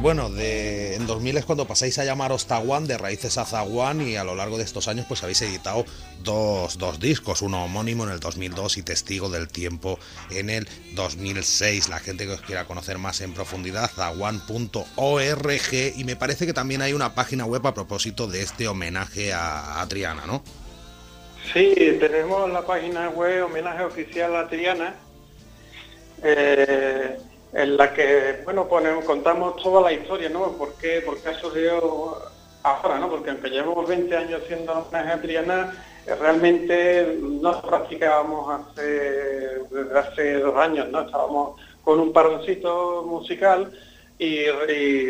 Bueno, de, en 2000 es cuando pasáis a llamaros Taguán, de raíces a Zaguán, y a lo largo de estos años pues habéis editado dos, discos, uno homónimo en el 2002 y Testigo del Tiempo en el 2006. La gente que os quiera conocer más en profundidad, zaguán.org, y me parece que también hay una página web a propósito de este homenaje a, Triana, ¿no? Sí, tenemos la página web homenaje oficial a Triana. Eh, en la que, bueno, ponemos, contamos toda la historia, ¿no? ¿Por qué, por qué ha surgido ahora, ¿no? Porque aunque llevamos 20 años haciendo una eh, realmente no practicábamos hace, desde hace dos años, ¿no? Estábamos con un paroncito musical y,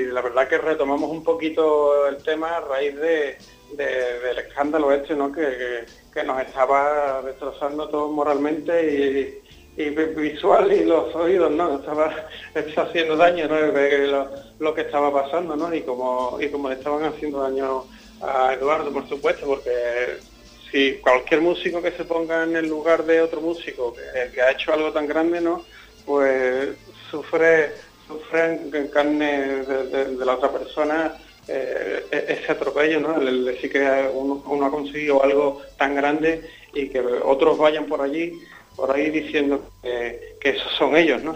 la verdad que retomamos un poquito el tema a raíz de, del escándalo este, ¿no? Que, que, nos estaba destrozando todo moralmente y y visual y los oídos, ¿no? Estaba, [laughs] haciendo daño, ¿no? Lo, que estaba pasando, ¿no? Y como, y como le estaban haciendo daño a Eduardo, por supuesto, porque si cualquier músico que se ponga en el lugar de otro músico que, ha hecho algo tan grande, ¿no? Pues sufre, sufre en carne de, la otra persona eh, e-, ese atropello, ¿no? El, decir que uno ha conseguido algo tan grande y que otros vayan por allí por ahí diciendo que, esos son ellos, ¿no?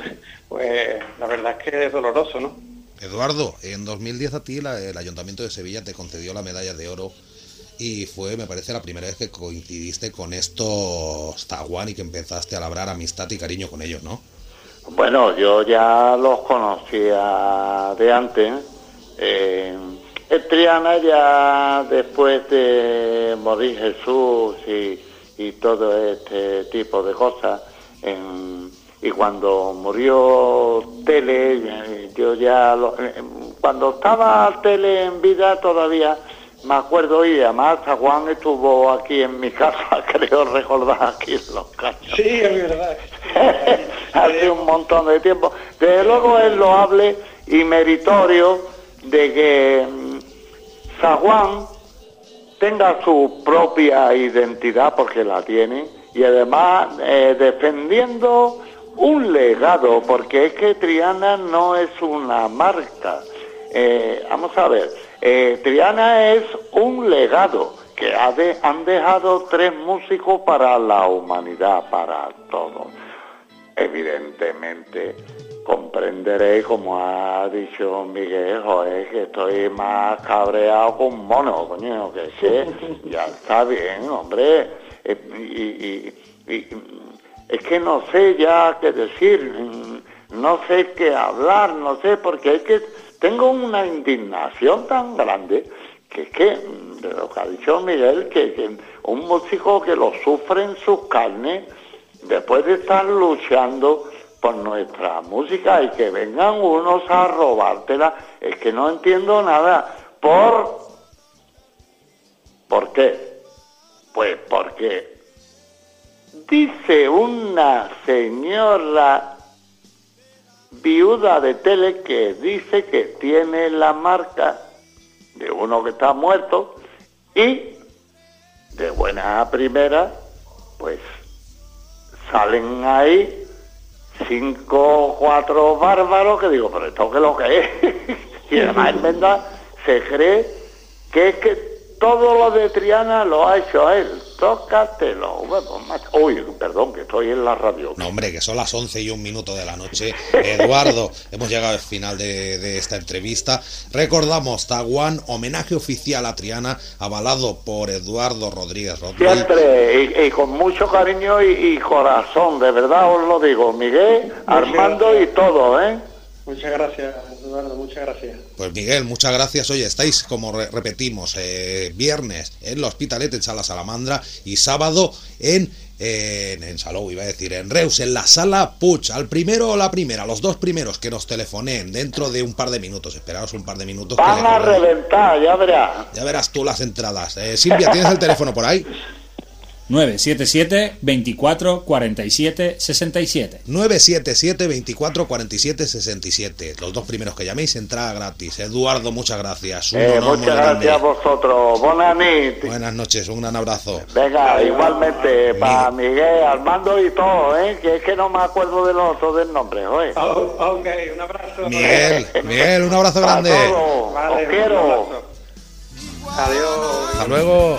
Pues la verdad es que es doloroso, ¿no? Eduardo, en 2010 a ti el Ayuntamiento de Sevilla te concedió la medalla de oro y fue, me parece, la primera vez que coincidiste con estos Taguán y que empezaste a labrar amistad y cariño con ellos, ¿no? Bueno, yo ya los conocía de antes. Eh, Triana ya después de morir Jesús y y todo este tipo de cosas. y cuando murió Tele, yo ya, cuando estaba Tele en vida todavía me acuerdo y además Juan estuvo aquí en mi [laughs] casa, creo recordar aquí en los caños. Sí, es verdad. [laughs] Hace un montón de tiempo. Desde luego es loable y meritorio de que mm, San Juan tenga su propia identidad porque la tiene y además eh, defendiendo un legado porque es que Triana no es una marca eh, vamos a ver, eh, Triana es un legado que ha de- han dejado tres músicos para la humanidad, para todos. Evidentemente, comprenderé, como ha dicho Miguel, joder, que estoy más cabreado con un mono, coño, que que ya está bien, hombre. Eh, y, es que no sé ya qué decir, no sé qué hablar, no sé, porque es que tengo una indignación tan grande que es que, de lo que ha dicho Miguel, que, que un músico que lo sufre en sus carnes, después de estar luchando por nuestra música y que vengan unos a robártela, es que no entiendo nada. ¿Por, ¿por qué? Pues porque dice una señora viuda de tele que dice que tiene la marca de uno que está muerto y de buena primera, pues salen ahí cinco cuatro bárbaros que digo, pero esto que lo que es. [laughs] y además en verdad se cree que es que todo lo de Triana lo ha hecho él. Tócatelo. Bueno, macho. Uy, perdón, que estoy en la radio. No, hombre, que son las 11 y un minuto de la noche. Eduardo, [laughs] hemos llegado al final de, de esta entrevista. Recordamos, Taguán, homenaje oficial a Triana, avalado por Eduardo Rodríguez Rodríguez. Siempre, y, y con mucho cariño y, y corazón, de verdad os lo digo, Miguel, Armando y todo, ¿eh? Muchas gracias, Eduardo, muchas gracias. Pues Miguel, muchas gracias. Oye, estáis, como re- repetimos, eh, viernes en el Hospitalet en Sala Salamandra y sábado en, eh, en, en Salou, iba a decir, en Reus, en la Sala Puig. Al primero o la primera, los dos primeros que nos telefonen dentro de un par de minutos. Esperaos un par de minutos. que Van a ya- reventar, ya verás. Ya verás tú las entradas. Eh, Silvia, ¿tienes el teléfono por ahí? [laughs] 977 24 47 67. 977 24 47 67. Los dos primeros que llaméis, entrada gratis. Eduardo, muchas gracias. Un Eh, muchas grande. gracias a vosotros. Buenas noches. Buenas noches, un gran abrazo. Venga, igualmente, para Miguel, Armando y todo, ¿eh? Que es que no me acuerdo del otro del nombre, oye. Oh, ok, un abrazo. Miguel, Miguel, un abrazo grande. Vale, os quiero. abrazo. Adiós. Hasta luego.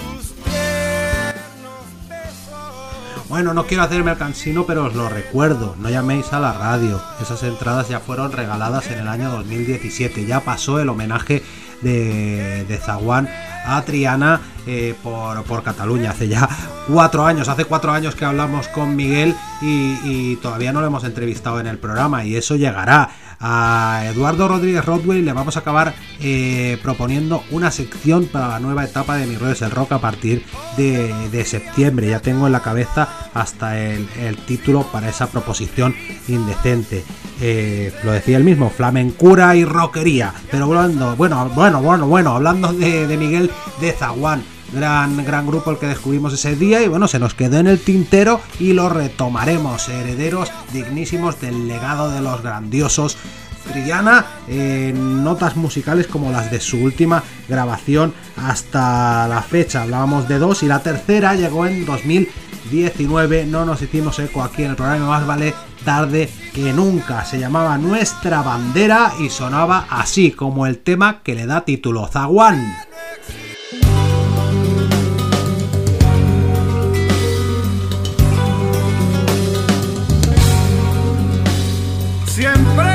Bueno, no quiero hacerme el cansino, pero os lo recuerdo. No llaméis a la radio. Esas entradas ya fueron regaladas en el año 2017. Ya pasó el homenaje de, de Zaguán a Triana eh, por, por Cataluña. Hace ya cuatro años. Hace cuatro años que hablamos con Miguel y, y todavía no lo hemos entrevistado en el programa. Y eso llegará. A Eduardo Rodríguez Rodway le vamos a acabar eh, proponiendo una sección para la nueva etapa de Mi Rollo es el Rock a partir de, de septiembre. Ya tengo en la cabeza hasta el, el título para esa proposición indecente. Eh, lo decía el mismo, flamencura y rockería. Pero hablando, bueno, bueno, bueno, bueno, hablando de, de Miguel de Zaguán. Gran, gran grupo el que descubrimos ese día y bueno, se nos quedó en el tintero y lo retomaremos, herederos dignísimos del legado de los grandiosos Triana en notas musicales como las de su última grabación hasta la fecha. Hablábamos de dos y la tercera llegó en 2019. No nos hicimos eco aquí en el programa, más vale tarde que nunca. Se llamaba Nuestra Bandera y sonaba así como el tema que le da título Zaguán. Siempre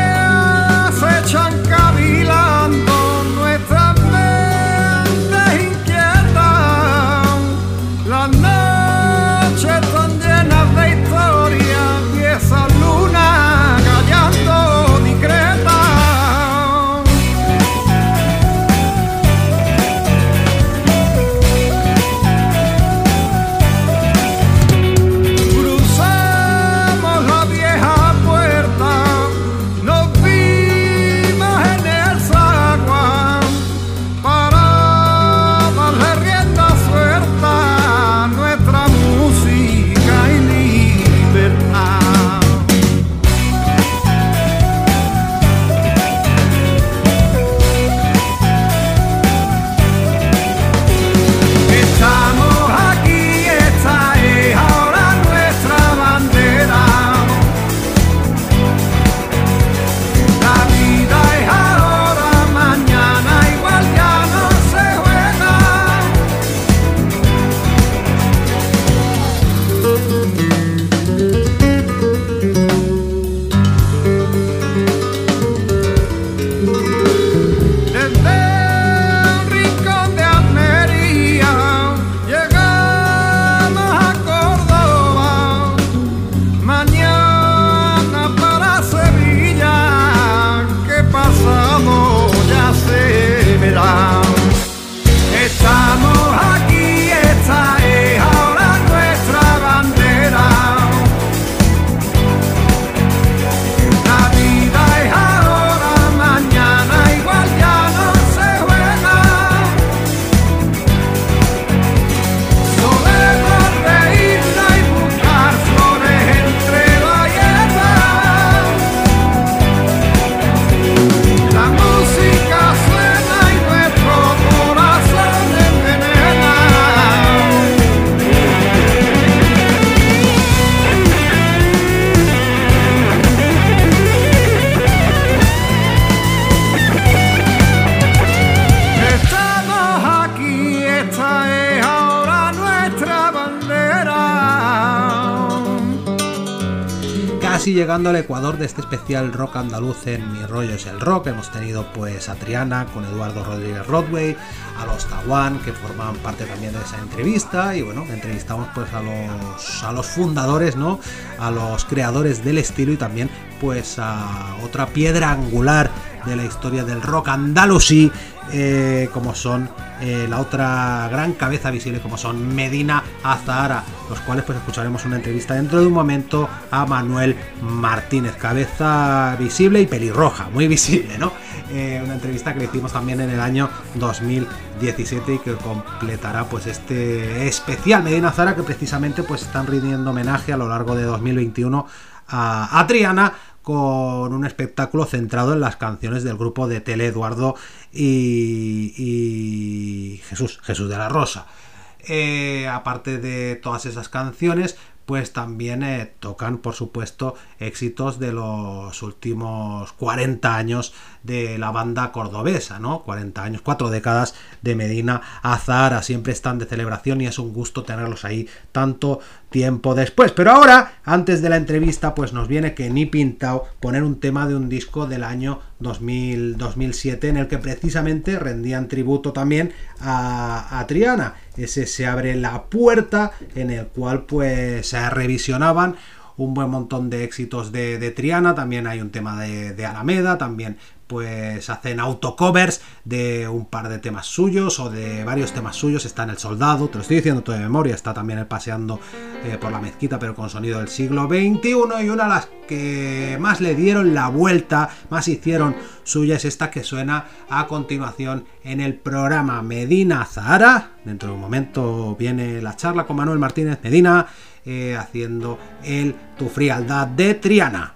llegando al ecuador de este especial rock andaluz en Mi Rollo es el Rock. Hemos tenido pues a Triana con Eduardo Rodríguez Rodway, a los Tahuán que forman parte también de esa entrevista y bueno, entrevistamos pues a los, a los fundadores, ¿no? A los creadores del estilo y también pues a otra piedra angular de la historia del rock andalusí eh, como son eh, la otra gran cabeza visible como son Medina Azahara, los cuales pues escucharemos una entrevista dentro de un momento a Manuel Martínez, cabeza visible y pelirroja, muy visible, ¿no? Eh, una entrevista que le hicimos también en el año 2017 y que completará pues este especial Medina Azahara que precisamente pues están rindiendo homenaje a lo largo de 2021 a, a Triana con un espectáculo centrado en las canciones del grupo de Tele Eduardo y, Jesús, Jesús de la Rosa. Eh, aparte de todas esas canciones, pues también eh, tocan, por supuesto, éxitos de los últimos 40 años de la banda cordobesa, ¿no? 40 años, 4 décadas de Medina a siempre están de celebración y es un gusto tenerlos ahí tanto tiempo después. Pero ahora, antes de la entrevista, pues nos viene que ni pintado poner un tema de un disco del año 2000, 2007 en el que precisamente rendían tributo también a, Triana. Ese se abre la puerta en el cual pues se revisionaban un buen montón de éxitos de, Triana, también hay un tema de, de, Alameda, también pues hacen autocovers de un par de temas suyos o de varios temas suyos. Está en El Soldado, te lo estoy diciendo todo de memoria, está también el paseando eh, por la mezquita, pero con sonido del siglo XXI. Y una de las que más le dieron la vuelta, más hicieron suya, es esta que suena a continuación en el programa Medina Zahara. Dentro de un momento viene la charla con Manuel Martínez Medina eh, haciendo el Tu Frialdad de Triana.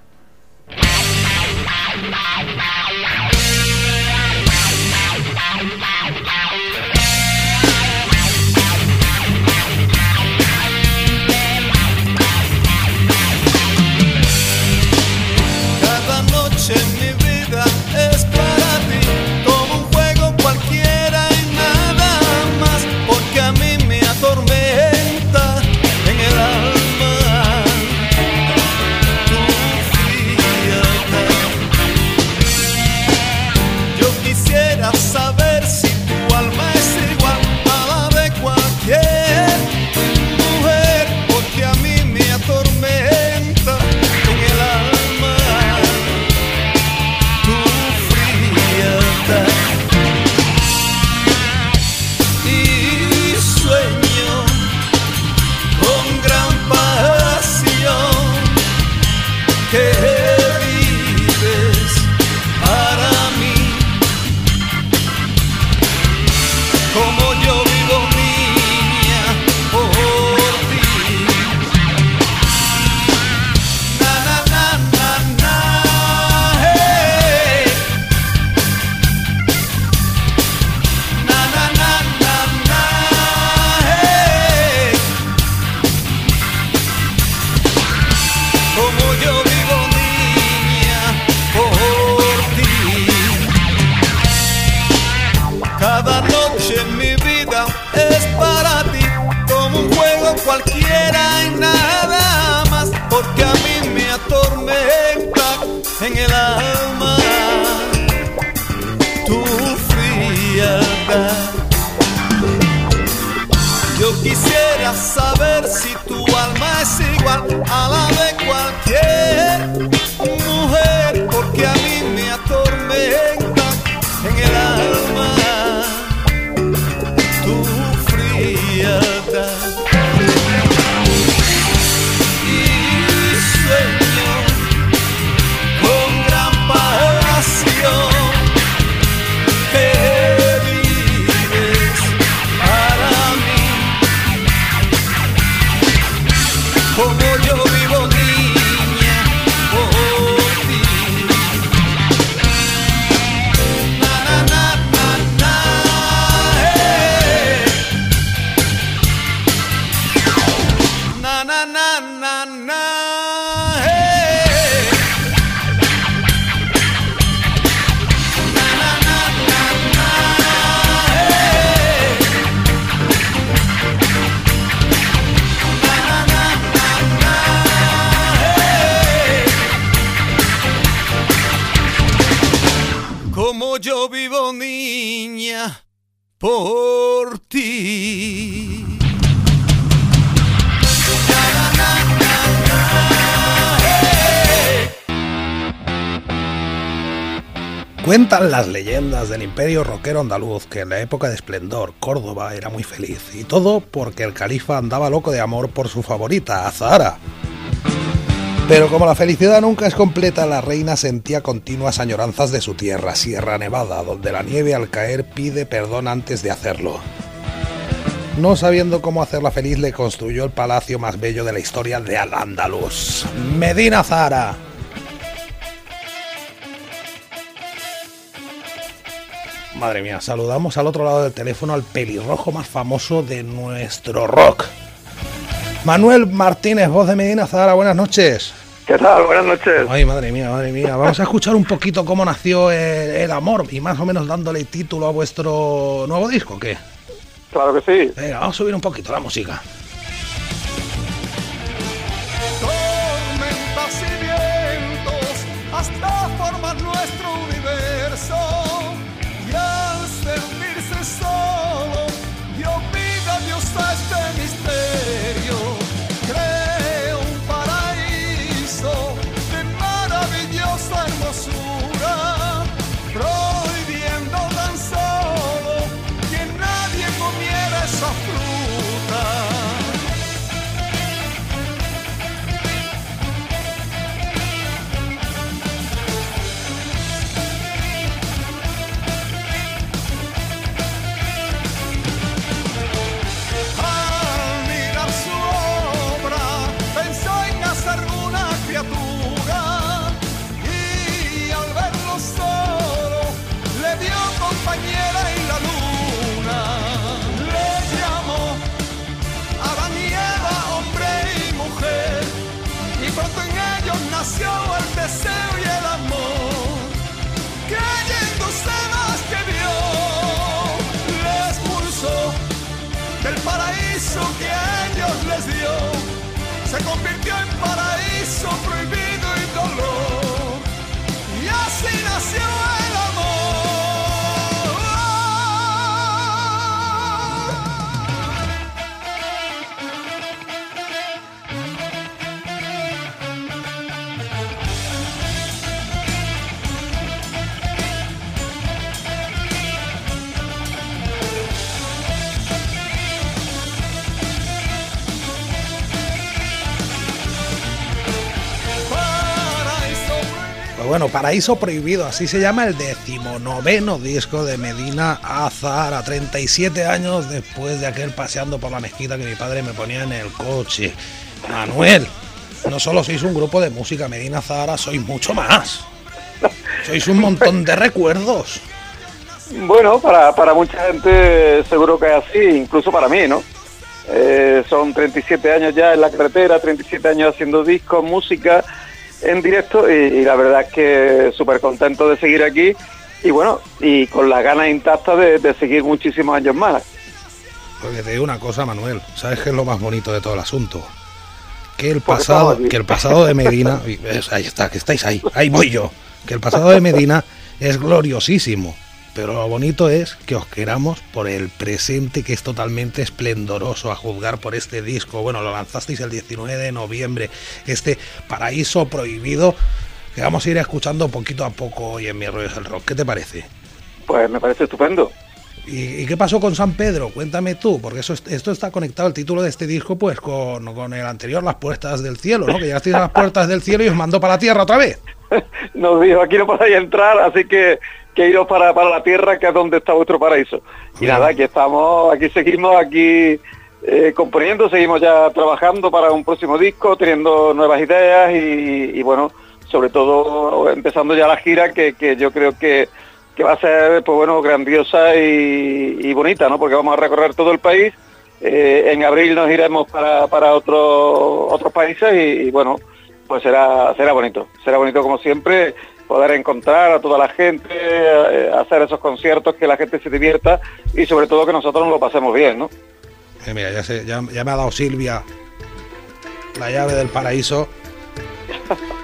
Del imperio rockero andaluz que en la época de esplendor Córdoba era muy feliz y todo porque el califa andaba loco de amor por su favorita, Azahara. Pero como la felicidad nunca es completa, la reina sentía continuas añoranzas de su tierra, Sierra Nevada, donde la nieve al caer pide perdón antes de hacerlo. No sabiendo cómo hacerla feliz, le construyó el palacio más bello de la historia de Al-Ándalus, Medina Zahara. Madre mía, saludamos al otro lado del teléfono al pelirrojo más famoso de nuestro rock. Manuel Martínez, voz de Medina Zahara, buenas noches. ¿Qué tal? Buenas noches. Ay, madre mía, madre mía. Vamos a escuchar un poquito cómo nació el, el amor y más o menos dándole título a vuestro nuevo disco, ¿o ¿qué? Claro que sí. Venga, vamos a subir un poquito la música. Bueno, Paraíso Prohibido, así se llama el decimonoveno disco de Medina Azahara, 37 años después de aquel paseando por la mezquita que mi padre me ponía en el coche. Manuel, no solo sois un grupo de música Medina Azahara, sois mucho más. Sois un montón de recuerdos. Bueno, para, para mucha gente seguro que es así, incluso para mí, ¿no? Eh, son 37 años ya en la carretera, 37 años haciendo discos, música en directo y, y la verdad es que súper contento de seguir aquí y bueno, y con las ganas intactas de, de seguir muchísimos años más. Porque te digo una cosa, Manuel, ¿sabes qué es lo más bonito de todo el asunto? Que el Porque pasado, que el pasado de Medina, [laughs] ahí está, que estáis ahí, ahí voy yo, que el pasado de Medina es gloriosísimo, pero lo bonito es que os queramos por el presente que es totalmente esplendoroso a juzgar por este disco. Bueno, lo lanzasteis el 19 de noviembre, este Paraíso Prohibido, que vamos a ir escuchando poquito a poco hoy en Mi Rollos el Rock. ¿Qué te parece? Pues me parece estupendo. ¿Y, qué pasó con San Pedro? Cuéntame tú, porque eso, es- esto está conectado, el título de este disco, pues con, con el anterior, Las Puertas del Cielo, ¿no? Que llegasteis a las Puertas del Cielo y os mandó para la Tierra otra vez. [laughs] Nos dijo, aquí no podéis entrar, así que, que iros para, para la tierra, que es donde está vuestro paraíso. Y nada, aquí estamos, aquí seguimos, aquí eh, componiendo, seguimos ya trabajando para un próximo disco, teniendo nuevas ideas y, y bueno, sobre todo empezando ya la gira que, que yo creo que, que va a ser pues bueno grandiosa y, y bonita, ¿no? Porque vamos a recorrer todo el país. Eh, en abril nos iremos para, para otros otros países y, y, bueno, pues será será bonito. Será bonito como siempre poder encontrar a toda la gente, eh, hacer esos conciertos, que la gente se divierta y sobre todo que nosotros nos lo pasemos bien, ¿no? Eh, mira, ya, sé, ya, ya me ha dado Silvia la llave del paraíso. [laughs]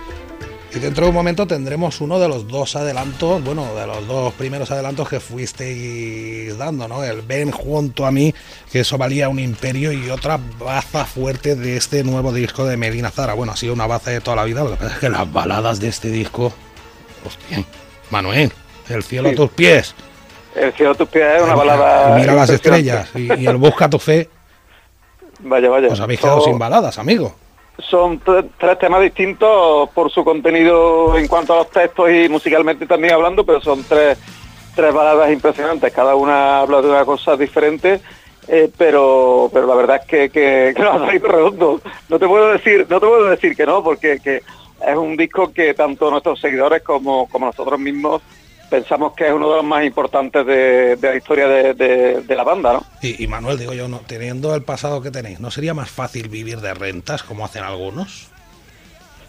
Y dentro de un momento tendremos uno de los dos adelantos, bueno, de los dos primeros adelantos que fuisteis dando, ¿no? El Ven junto a mí, que eso valía un imperio, y otra baza fuerte de este nuevo disco de Medina Zara. Bueno, ha sido una baza de toda la vida, lo que pasa es que las baladas de este disco. Hostia, Manuel, el cielo a tus pies. El cielo a tus pies es una balada. Mira las estrellas y, y el busca tu fe. Vaya, vaya. Os habéis quedado sin baladas, amigo. Son tre- tres temas distintos por su contenido en cuanto a los textos y musicalmente también hablando, pero son tres, tres baladas impresionantes. Cada una habla de una cosa diferente, eh, pero, pero la verdad es que, que, [laughs] que lo ha salido redondo. No te puedo decir, no te puedo decir que no, porque que es un disco que tanto nuestros seguidores como, como nosotros mismos pensamos que es uno de los más importantes de, de la historia de, de- de la banda, ¿no? Y, y Manuel, digo yo, no, teniendo el pasado que tenéis, ¿no sería más fácil vivir de rentas como hacen algunos?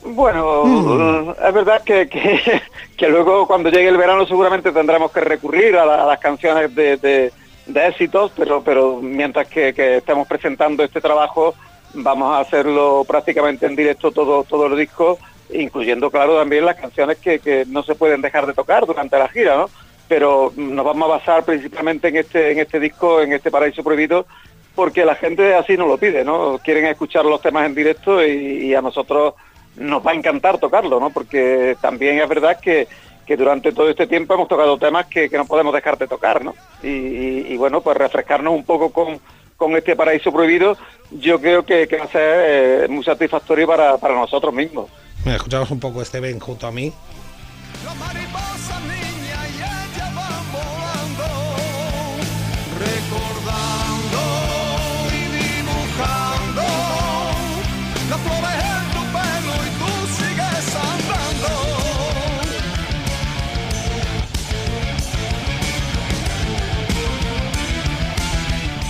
Bueno, Hmm. es verdad que, que, [laughs] que luego cuando llegue el verano seguramente tendremos que recurrir a, la- a las canciones de éxitos, pero, pero mientras que, que estemos presentando este trabajo vamos a hacerlo prácticamente en directo todo, todo el disco, incluyendo claro también las canciones que, que no se pueden dejar de tocar durante la gira, ¿no? Pero nos vamos a basar principalmente en este, en este disco, en este Paraíso Prohibido, porque la gente así nos lo pide, ¿no? Quieren escuchar los temas en directo y, a nosotros nos va a encantar tocarlo, ¿no? Porque también es verdad que, que durante todo este tiempo hemos tocado temas que, que no podemos dejar de tocar, ¿no? Y, bueno, pues refrescarnos un poco con, con este paraíso prohibido, yo creo que, que va a ser eh, muy satisfactorio para, para nosotros mismos. Mira, escuchamos un poco este ven junto a mí.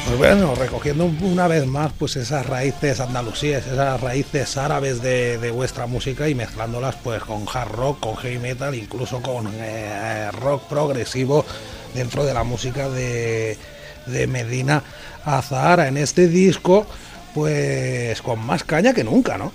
Pues bueno, recogiendo un- una vez más pues esas raíces andalusíes, esas raíces árabes de, de vuestra música y mezclándolas pues con hard rock, con heavy metal, incluso con eh, rock progresivo dentro de la música de, de Medina Azahara. En este disco pues con más caña que nunca, ¿no?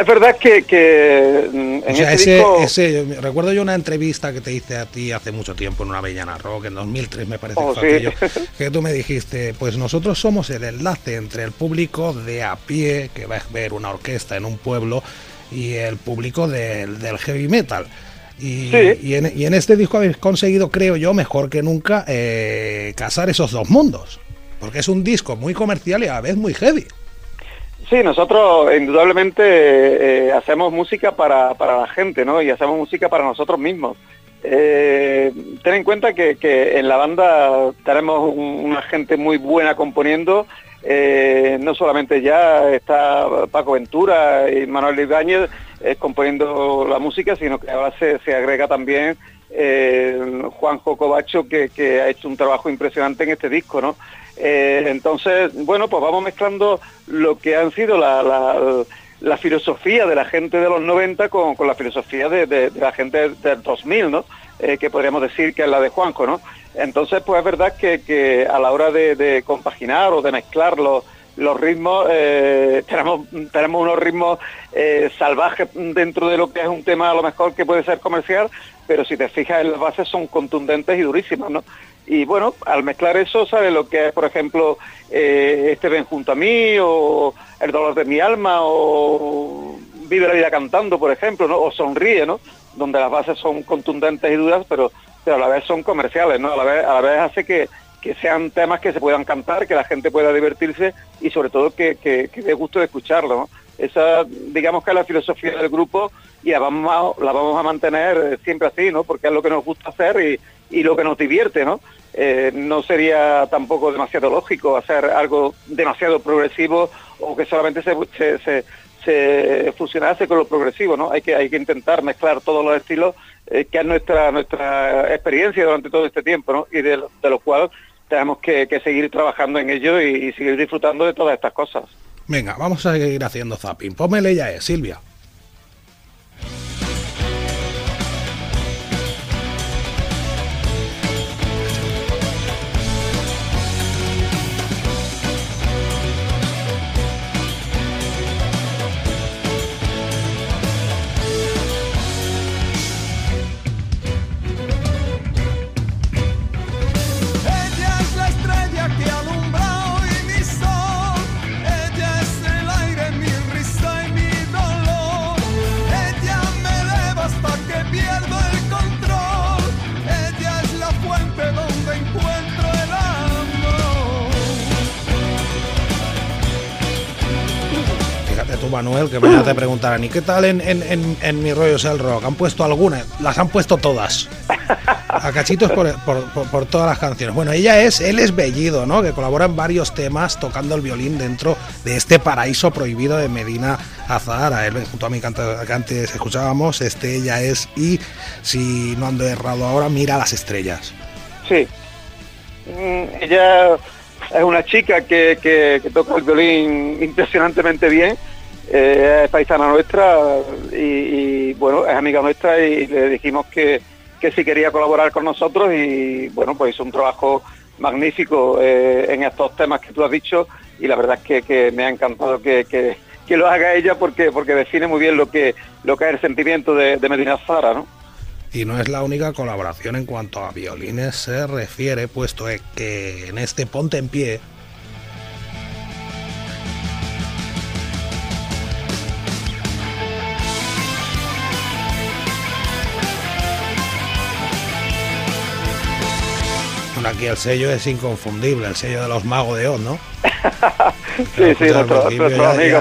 Es verdad que, que mm, en O sea, este ese, disco... ese- recuerdo yo una entrevista que te hice a ti hace mucho tiempo en una Avellana Rock, en 2003 me parece Oh, que sí. [laughs] que tú me dijiste, pues nosotros somos el enlace entre el público de a pie, que va a ver una orquesta en un pueblo, y el público del, del heavy metal. Y, Sí. y en, y en este disco habéis conseguido, creo yo, mejor que nunca, eh, casar esos dos mundos. Porque es un disco muy comercial y a la vez muy heavy. Sí, nosotros indudablemente eh, hacemos música para, para la gente, ¿no? Y hacemos música para nosotros mismos. Eh, ten en cuenta que, que en la banda tenemos un- una gente muy buena componiendo. eh, no solamente ya está Paco Ventura y Manuel Ibáñez componiendo la música, sino que ahora se, se agrega también eh, Juanjo Covacho, que, ha hecho un trabajo impresionante en este disco, ¿no? Eh, entonces, bueno, pues vamos mezclando lo que han sido la, filosofía de la gente de los 90 con, la filosofía de, la gente del 2000, ¿no? Eh, que podríamos decir que es la de Juanjo, ¿no? Entonces, pues es verdad que, a la hora de, compaginar o de mezclar los, ritmos, tenemos, unos ritmos salvajes dentro de lo que es un tema a lo mejor que puede ser comercial, pero si te fijas las bases son contundentes y durísimas, ¿no? Y bueno, al mezclar eso, ¿sabes lo que es, por ejemplo, eh, este ven junto a mí, o el dolor de mi alma, o vive la vida cantando, por ejemplo, ¿no? O sonríe, ¿no? Donde las bases son contundentes y duras, pero, pero a la vez son comerciales, ¿no? A la vez, a la vez hace que, que sean temas que se puedan cantar, que la gente pueda divertirse y sobre todo que, que, que dé gusto de escucharlo. Esa, digamos que es la filosofía del grupo y la vamos a, mantener eh, siempre así, ¿no? Porque es lo que nos gusta hacer y, y lo que nos divierte, ¿no? Eh, no sería tampoco demasiado lógico hacer algo demasiado progresivo o que solamente se, se, se, se fusionase con lo progresivo, ¿no? Hay que, hay que intentar mezclar todos los estilos, eh, que es nuestra, nuestra experiencia durante todo este tiempo, ¿no? Y de, de lo cual tenemos que, seguir trabajando en ello y seguir disfrutando de todas estas cosas. Venga, vamos a seguir haciendo zapping. Pómele ya, eh, Silvia. Manuel, que mañana te preguntarán, ¿y qué tal en, en, en, en mi rollo es el rock? ¿Han puesto alguna? Las han puesto todas. A cachitos por, por, por- todas las canciones. Bueno, ella es, él es Bellido, ¿no? Que colabora en varios temas tocando el violín dentro de este paraíso prohibido de Medina Azahara. Él, junto a que antes, que antes escuchábamos, este ella es, y si no ando errado ahora, mira las estrellas. Sí. Mm, ella es una chica que, que- que toca el violín impresionantemente bien. Eh, es paisana nuestra y, bueno, es amiga nuestra y le dijimos que, que si quería colaborar con nosotros y bueno, pues hizo un trabajo magnífico eh, en estos temas que tú has dicho y la verdad es que, que me ha encantado que, que- que lo haga ella porque porque define muy bien lo que lo que es el sentimiento de, Medina Zara, ¿no? Y no es la única colaboración en cuanto a violines se refiere, puesto es que en este Ponte en Pie Aquí el sello es inconfundible, el sello de los magos de Oz, ¿no? [laughs] Sí, sí, nuestros ya-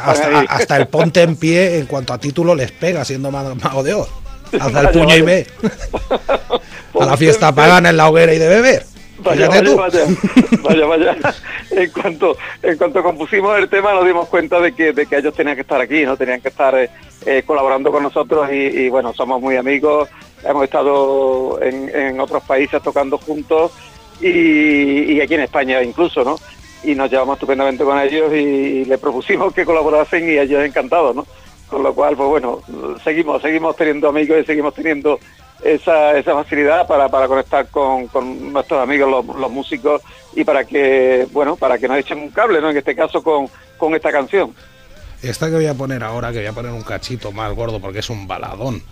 hasta, el ponte en pie en cuanto a título les pega siendo ma- mago de Oz. Hasta el puño y ve. [laughs] A la en fiesta pie. pagan en la hoguera y de beber. Vaya, vaya, tú. vaya, [laughs] vaya, vaya. En cuanto, en cuanto compusimos el tema nos dimos cuenta de que, de que ellos tenían que estar aquí, no tenían que estar eh, eh, colaborando con nosotros y, y, bueno, somos muy amigos, hemos estado en, en otros países tocando juntos y, y aquí en España incluso, ¿no? Y nos llevamos estupendamente con ellos y, le propusimos que colaborasen y ellos encantados, ¿no? Con lo cual, pues bueno, seguimos, seguimos teniendo amigos y seguimos teniendo esa, esa facilidad para, para conectar con, nuestros amigos los, los músicos y para que bueno para que nos echen un cable no en este caso con, con esta canción Esta que voy a poner ahora, que voy a poner un cachito más gordo porque es un baladón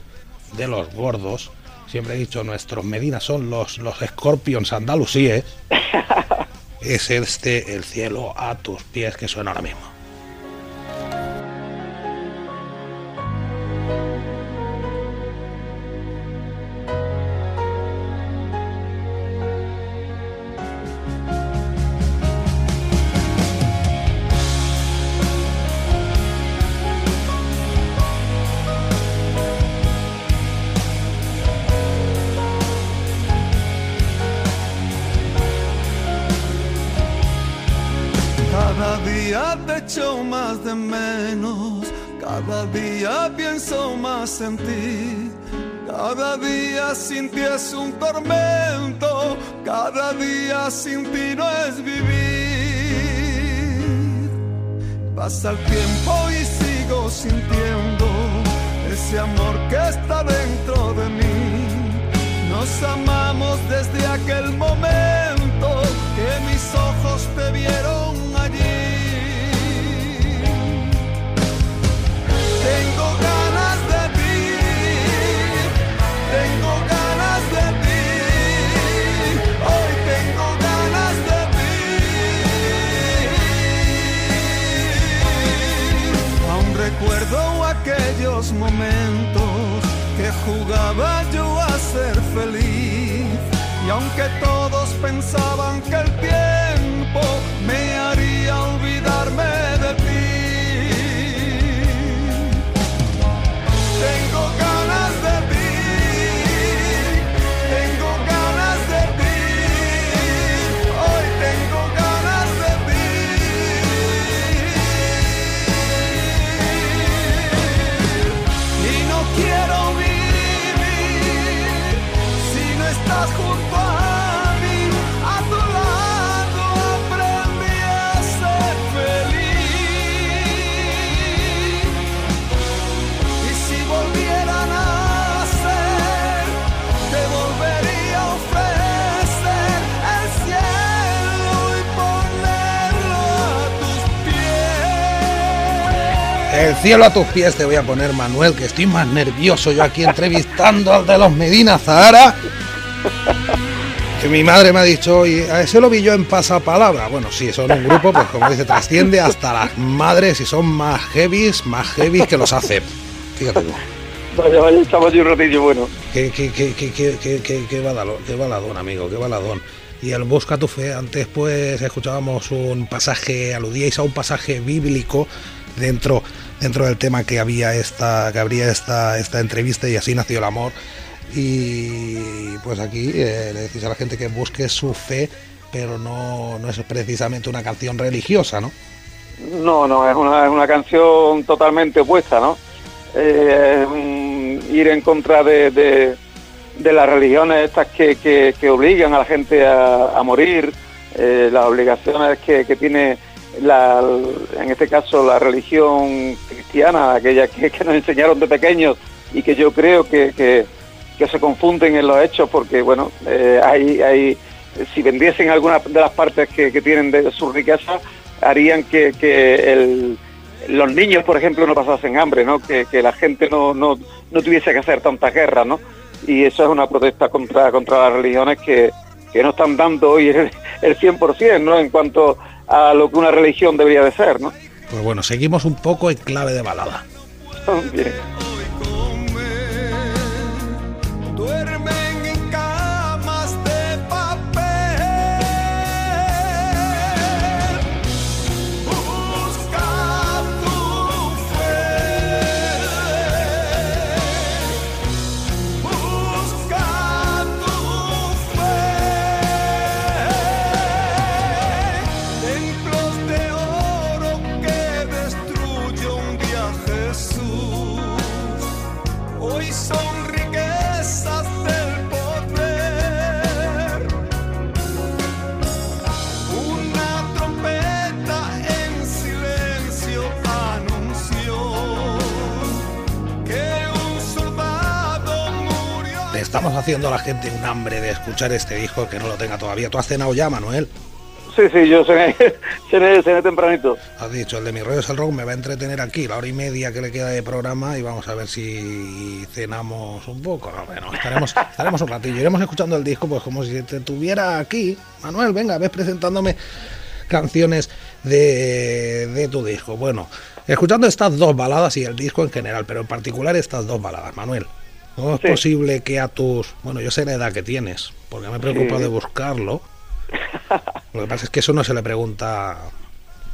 de los gordos. Siempre he dicho, nuestros Medinas son los, los Scorpions andalusíes. [laughs] es este, el cielo a tus pies que suena ahora mismo. Pienso más en ti. Cada día sin ti es un tormento, cada día sin ti no es vivir. Pasa el tiempo y sigo sintiendo ese amor que está dentro de mí. Nos amamos desde aquel momento que mis ojos te vieron aquellos momentos que jugaba yo a ser feliz. Y aunque todos pensaban que el tiempo me haría olvidarme El cielo a tus pies te voy a poner, Manuel, que estoy más nervioso yo aquí entrevistando al de los Medina Zahara. Que mi madre me ha dicho, oye, a ese lo vi yo en pasapalabra. Bueno, sí, son un grupo, pues como dice, trasciende hasta las madres y son más heavies, más heavies que los hace. Fíjate tú. vaya vaya estamos allí un ratillo bueno Qué, qué, qué, qué, qué, qué, qué, qué baladón, qué baladón, amigo, qué baladón. Y el Busca tu fe, antes pues escuchábamos un pasaje, aludíais a un pasaje bíblico dentro dentro del tema que había esta, que habría esta, esta entrevista y así nació el amor. Y pues aquí eh, le decís a la gente que busque su fe, pero no, no es precisamente una canción religiosa, ¿no? No, no, es una, es una canción totalmente opuesta, ¿no? Eh, ir en contra de, de- las religiones estas que, que- obligan a la gente a, a morir, eh, las obligaciones que, que tiene, la, en este caso, la religión cristiana, aquella que, nos enseñaron de pequeños y que yo creo que, que- se confunden en los hechos porque, bueno, eh, hay, si vendiesen algunas de las partes que, tienen de su riqueza, harían que, que los niños, por ejemplo, no pasasen hambre, ¿no? Que, que la gente no, no, no tuviese que hacer tantas guerras, ¿no? Y eso es una protesta contra, contra las religiones que, que no están dando hoy el, el 100%, ¿no? En cuanto a lo que una religión debería de ser, ¿no? Pues bueno, seguimos un poco en clave de balada. [laughs] Bien. Estamos haciendo a la gente un hambre de escuchar este disco que no lo tenga todavía. ¿Tú has cenado ya, Manuel? Sí, sí, yo cené, [laughs] cené, cené tempranito. Has dicho, el de mi rollo es el rock, me va a entretener aquí la hora y media que le queda de programa y vamos a ver si cenamos un poco. No, bueno, estaremos, [laughs] estaremos un ratillo. Iremos escuchando el disco pues como si te tuviera aquí. Manuel, venga, ves presentándome canciones de, de tu disco. Bueno, escuchando estas dos baladas y el disco en general, pero en particular estas dos baladas, Manuel. ¿Cómo es Sí. posible que a tus... Bueno, yo sé la edad que tienes, porque me he preocupado Sí. de buscarlo. [laughs] Lo que pasa es que eso no se le pregunta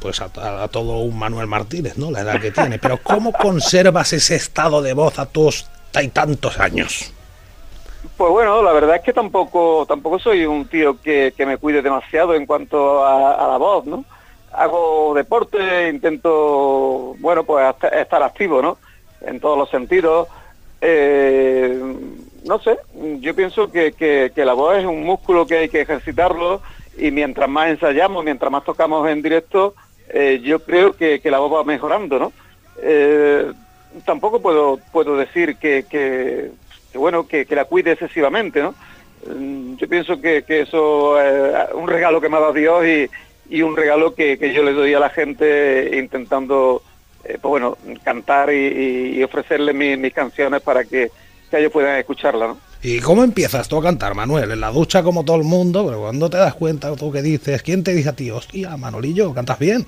pues a, todo un Manuel Martínez, ¿no? La edad que tiene. Pero ¿cómo conservas ese estado de voz a tus y tantos años? Pues bueno, la verdad es que tampoco tampoco soy un tío que, que me cuide demasiado en cuanto a, a la voz, ¿no? Hago deporte, intento, bueno, pues estar activo, ¿no? En todos los sentidos. Eh, no sé, yo pienso que, que- la voz es un músculo que hay que ejercitarlo y mientras más ensayamos, mientras más tocamos en directo, eh, yo creo que, que la voz va mejorando, ¿no? Eh, tampoco puedo puedo decir que, bueno que, la cuide excesivamente, ¿no? Mm, Yo pienso que, eso es un regalo que me ha dado Dios y, y un regalo que yo le doy a la gente intentando, eh, pues bueno, cantar y, y- mi- mis canciones para que, que ellos puedan escucharla, ¿no? ¿Y cómo empiezas tú a cantar, Manuel? En la ducha como todo el mundo, pero cuando te das cuenta tú que dices, ¿quién te dice a ti, hostia, Manolillo, cantas bien?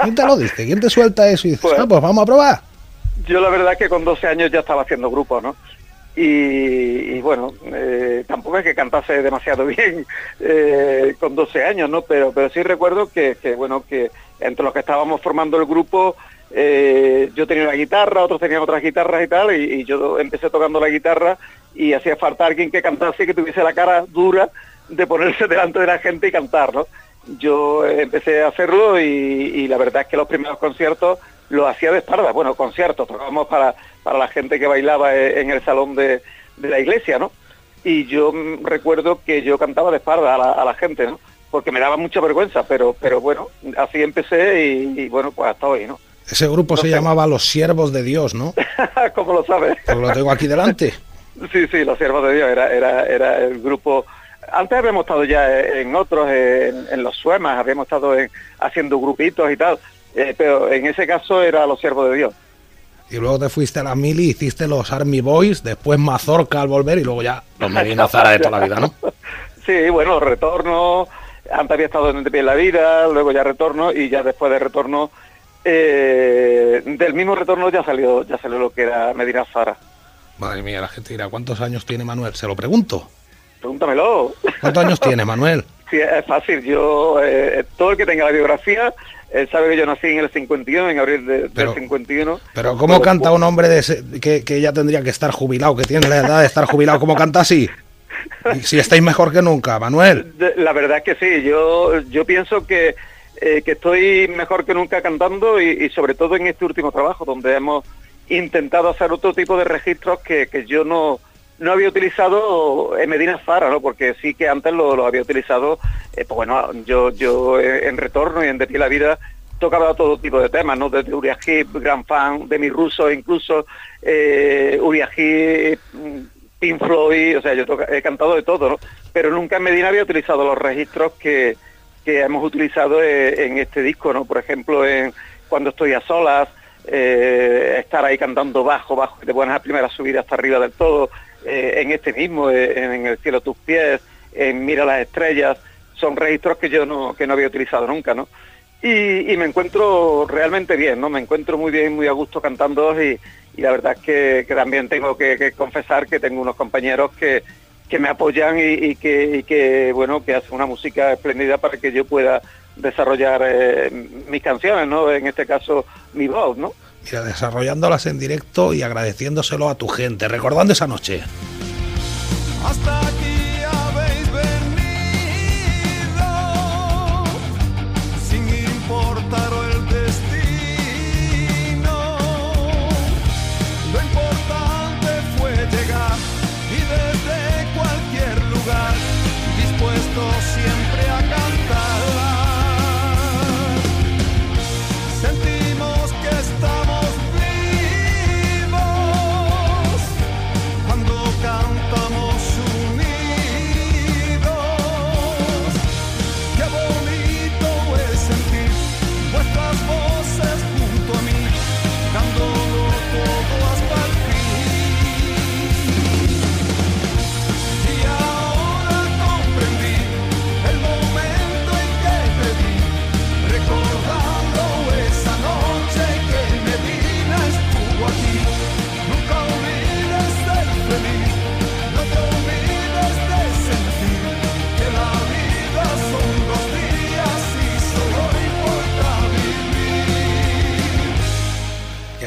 ¿Quién te lo dice? ¿Quién te suelta eso y dices, Pues- ah, pues vamos a probar? Yo la verdad es que con 12 años ya estaba haciendo grupos, ¿no? Y, y bueno, eh, tampoco es que cantase demasiado [laughs] bien eh, con 12 años, ¿no? Pero, pero sí recuerdo que, que, bueno, que entre los que estábamos formando el grupo, eh, yo tenía una guitarra, otros tenían otras guitarras y tal, y, yo empecé tocando la guitarra y hacía falta alguien que cantase y que tuviese la cara dura de ponerse [laughs] delante de la gente y cantar, ¿no? Yo eh, empecé a hacerlo y, y la verdad es que los primeros conciertos los hacía de espaldas. Bueno, conciertos, tocábamos para, para la gente que bailaba eh, en el salón de, de la iglesia, ¿no? Y yo mm, recuerdo que yo cantaba de espaldas a la, a la gente, ¿no? Porque me daba mucha vergüenza, pero, pero bueno, así empecé y, y bueno, pues hasta hoy, ¿no? Ese grupo No se sé. llamaba Los Siervos de Dios, ¿no? [laughs] ¿Cómo lo sabes? Pues lo tengo aquí delante. [laughs] Sí, sí, los siervos de Dios era, era, era el grupo. Antes habíamos estado ya en otros, en, en los Suemas, habíamos estado en- haciendo grupitos y tal, eh, pero en ese caso era los siervos de Dios. Y luego te fuiste a la mili, hiciste los Army Boys, después Mazorca al volver y luego ya los Medina Zara de toda la vida, ¿no? [laughs] Sí, bueno, retorno, antes había estado en la Vida, luego ya retorno y ya después de retorno, eh, del mismo retorno ya salió, ya salió lo que era Medina Zara. Madre mía, la gente dirá, ¿cuántos años tiene Manuel? Se lo pregunto. Pregúntamelo. ¿Cuántos años tiene Manuel? [laughs] Sí, es fácil. Yo, eh, todo el que tenga la biografía, él sabe que yo nací en el 51, en abril de- Pero- del 51. Pero ¿cómo canta un hombre de ese- que, que ya tendría que estar jubilado, que tiene la edad de estar jubilado? ¿Cómo canta así? [laughs] Si estáis mejor que nunca, Manuel. La verdad es que sí, yo, yo pienso que, eh, que estoy mejor que nunca cantando y, sobre todo en este último trabajo, donde hemos intentado hacer otro tipo de registros que, que yo no, no había utilizado en Medina Zara, ¿no? porque sí que antes lo, lo había utilizado, eh, pues bueno, yo, yo eh, en Retorno y en De Pie la Vida tocaba todo tipo de temas, ¿no? Desde Uriah Heep, Gran Fan, de mi ruso incluso, eh, Uriah Pink Floyd, o sea, yo he cantado de todo, ¿no? Pero nunca en Medina había utilizado los registros que, que hemos utilizado eh, en este disco, ¿no? Por ejemplo, en Cuando estoy a solas, eh, estar ahí cantando bajo, bajo, que te pones a primera subida hasta arriba del todo, eh, en este mismo, en El cielo tus pies, en Mira las estrellas, son registros que yo no, que no había utilizado nunca, ¿no? Y, y me encuentro realmente bien, ¿no? Me encuentro muy bien, muy a gusto cantando y, y la verdad es que, que también tengo que, que confesar que tengo unos compañeros que, que me apoyan y, y que, y que, bueno, que hacen una música espléndida para que yo pueda desarrollar eh, mis canciones, ¿no? En este caso, mi voz, ¿no? Mira, desarrollándolas en directo y agradeciéndoselo a tu gente, recordando esa noche. Hasta aquí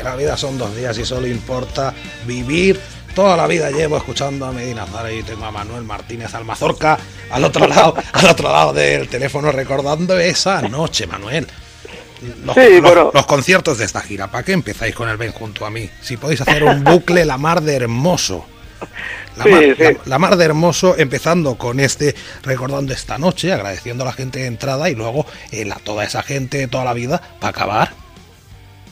Que la vida son dos días y solo importa vivir. Toda la vida llevo escuchando a Medina Zara y tengo a Manuel Martínez Almazorca al otro [laughs] lado, al otro lado del teléfono recordando esa noche, Manuel. Los, Sí, los- bueno. los conciertos de esta gira, ¿para qué empezáis con el Ven junto a mí? Si podéis hacer un bucle la mar de hermoso. La, [laughs] Sí, mar, sí. la- la mar de hermoso, empezando con este, recordando esta noche, agradeciendo a la gente de entrada y luego eh, toda esa gente, toda la vida, para acabar.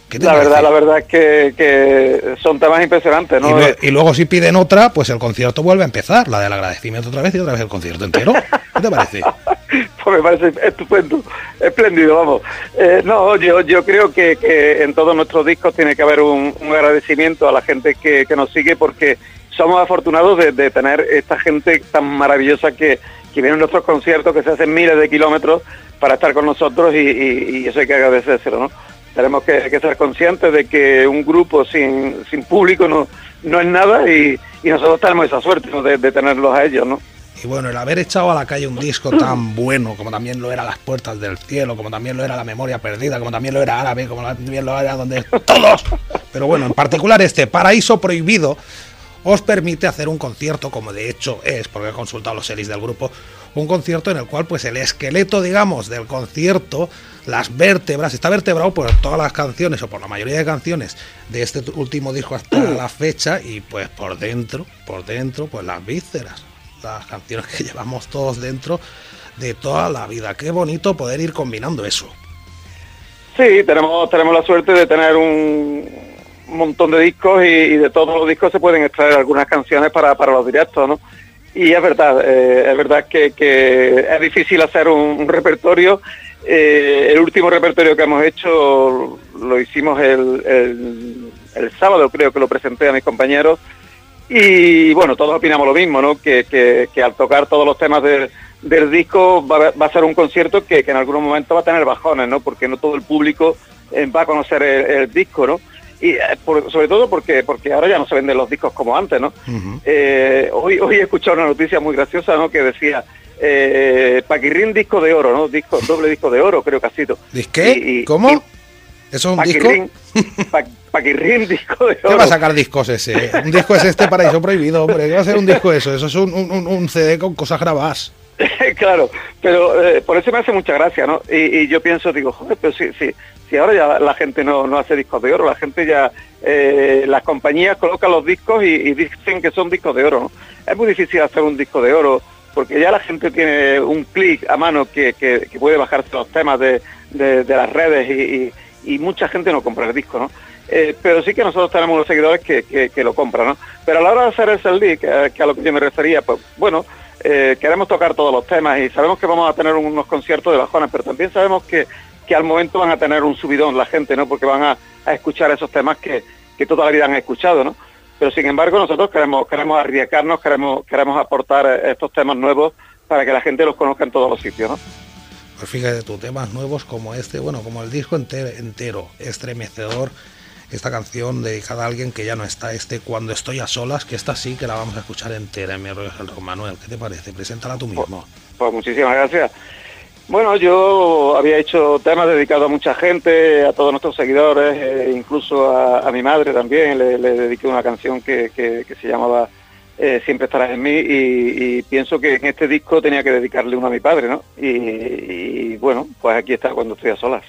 ¿Qué te La parece? verdad, la verdad es que, que son temas impresionantes, Y, ¿no? y luego si piden otra, pues el concierto vuelve a empezar, la del agradecimiento otra vez y otra vez el concierto entero. ¿Qué te parece? [laughs] Pues me parece estupendo, espléndido, vamos. Eh, no, yo, yo creo que, que en todos nuestros discos tiene que haber un, un agradecimiento a la gente que, que nos sigue porque somos afortunados de, de tener esta gente tan maravillosa que, que viene a nuestros conciertos, que se hacen miles de kilómetros para estar con nosotros y, y- y eso hay que agradecérselo, ¿no? Tenemos que, que ser conscientes de que un grupo sin, sin público no, no es nada y, y nosotros tenemos esa suerte ¿no? de, de tenerlos a ellos, ¿no? Y bueno, el haber echado a la calle un disco tan bueno como también lo era Las Puertas del Cielo, como también lo era La Memoria Perdida, como también lo era Árabe, como también lo era donde [laughs] todos. Pero bueno, en particular este Paraíso Prohibido os permite hacer un concierto, como de hecho es, porque he consultado los series del grupo, un concierto en el cual pues el esqueleto, digamos, del concierto, las vértebras, está vertebrado por todas las canciones o por la mayoría de canciones de este último disco hasta la fecha y pues por dentro, por dentro, pues las vísceras, las canciones que [laughs] llevamos todos dentro de toda la vida. Qué bonito poder ir combinando eso. Sí, tenemos, tenemos la suerte de tener un montón de discos y, y de todos los discos se pueden extraer algunas canciones para, para los directos, ¿no? Y es verdad, eh, es verdad que, que es difícil hacer un, un repertorio. Eh, el último repertorio que hemos hecho lo hicimos el, el- el sábado, creo que lo presenté a mis compañeros. Y bueno, todos opinamos lo mismo, ¿no? Que, que- que al tocar todos los temas del- del disco va, a- va a ser un concierto que, que en algunos momentos va a tener bajones, ¿no? Porque no todo el público eh, va a conocer el, el disco, ¿no? Y eh, por- sobre todo porque porque ahora ya no se venden los discos como antes, ¿no? Eh, hoy, hoy he escuchado una noticia muy graciosa, ¿no? Que decía, eh, Paquirrín disco de oro, ¿no? Disco, doble disco de oro, creo que ha sido. ¿Disqué? Y- y- ¿Cómo? y ¿Eso es un disco? Pa- Paquirrín disco de ¿Qué oro. va a sacar discos ese? Un disco es este paraíso prohibido, hombre. ¿Qué va a ser un disco eso? Eso es un, un- un CD con cosas grabadas. [laughs] claro, pero eh, por eso me hace mucha gracia, ¿no? Y, yo pienso, digo, joder, pero si, si, si ahora ya la gente no, no hace discos de oro, la gente ya, eh, las compañías colocan los discos y, y dicen que son discos de oro, ¿no? Es muy difícil hacer un disco de oro porque ya la gente tiene un clic a mano que, que- puede bajarse los temas de, de- las redes y, y- mucha gente no compra el disco, ¿no? Eh, pero sí que nosotros tenemos unos seguidores que, que- lo compran, ¿no? Pero a la hora de hacer el CD, que, que a lo que yo me refería, pues bueno, eh, queremos tocar todos los temas y sabemos que vamos a tener unos conciertos de bajones, pero también sabemos que, que al momento van a tener un subidón la gente, ¿no? Porque van a, a escuchar esos temas que, que toda la vida han escuchado, ¿no? Pero sin embargo nosotros queremos, queremos arriesgarnos, queremos, queremos aportar eh, estos temas nuevos para que la gente los conozca en todos los sitios, ¿no? Pues fíjate tú, temas nuevos como este, bueno, como el disco entero, entero estremecedor. Esta canción dedicada a alguien que ya no está, este Cuando estoy a solas, que esta sí que la vamos a escuchar entera en mi rollo. Manuel, ¿qué te parece? Preséntala tú mismo. Pues muchísimas gracias. Bueno, yo había hecho temas dedicados a mucha gente, a todos nuestros seguidores, eh, incluso a, mi madre también, le, dediqué una canción que, que- se llamaba eh, Siempre estarás en mí y, pienso que en este disco tenía que dedicarle uno a mi padre, ¿no? Y bueno, pues aquí está cuando estoy a solas.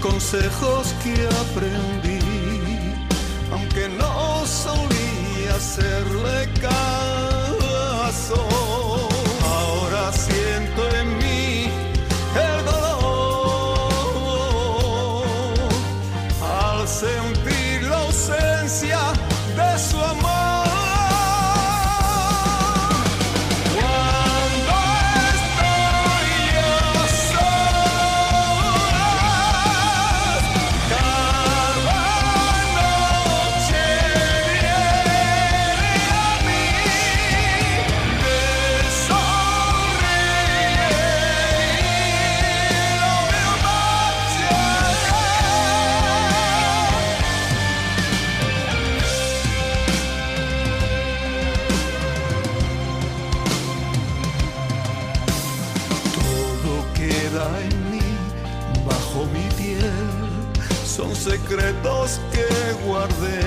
Consejos que aprendí, aunque no solía hacerle caso. Guardé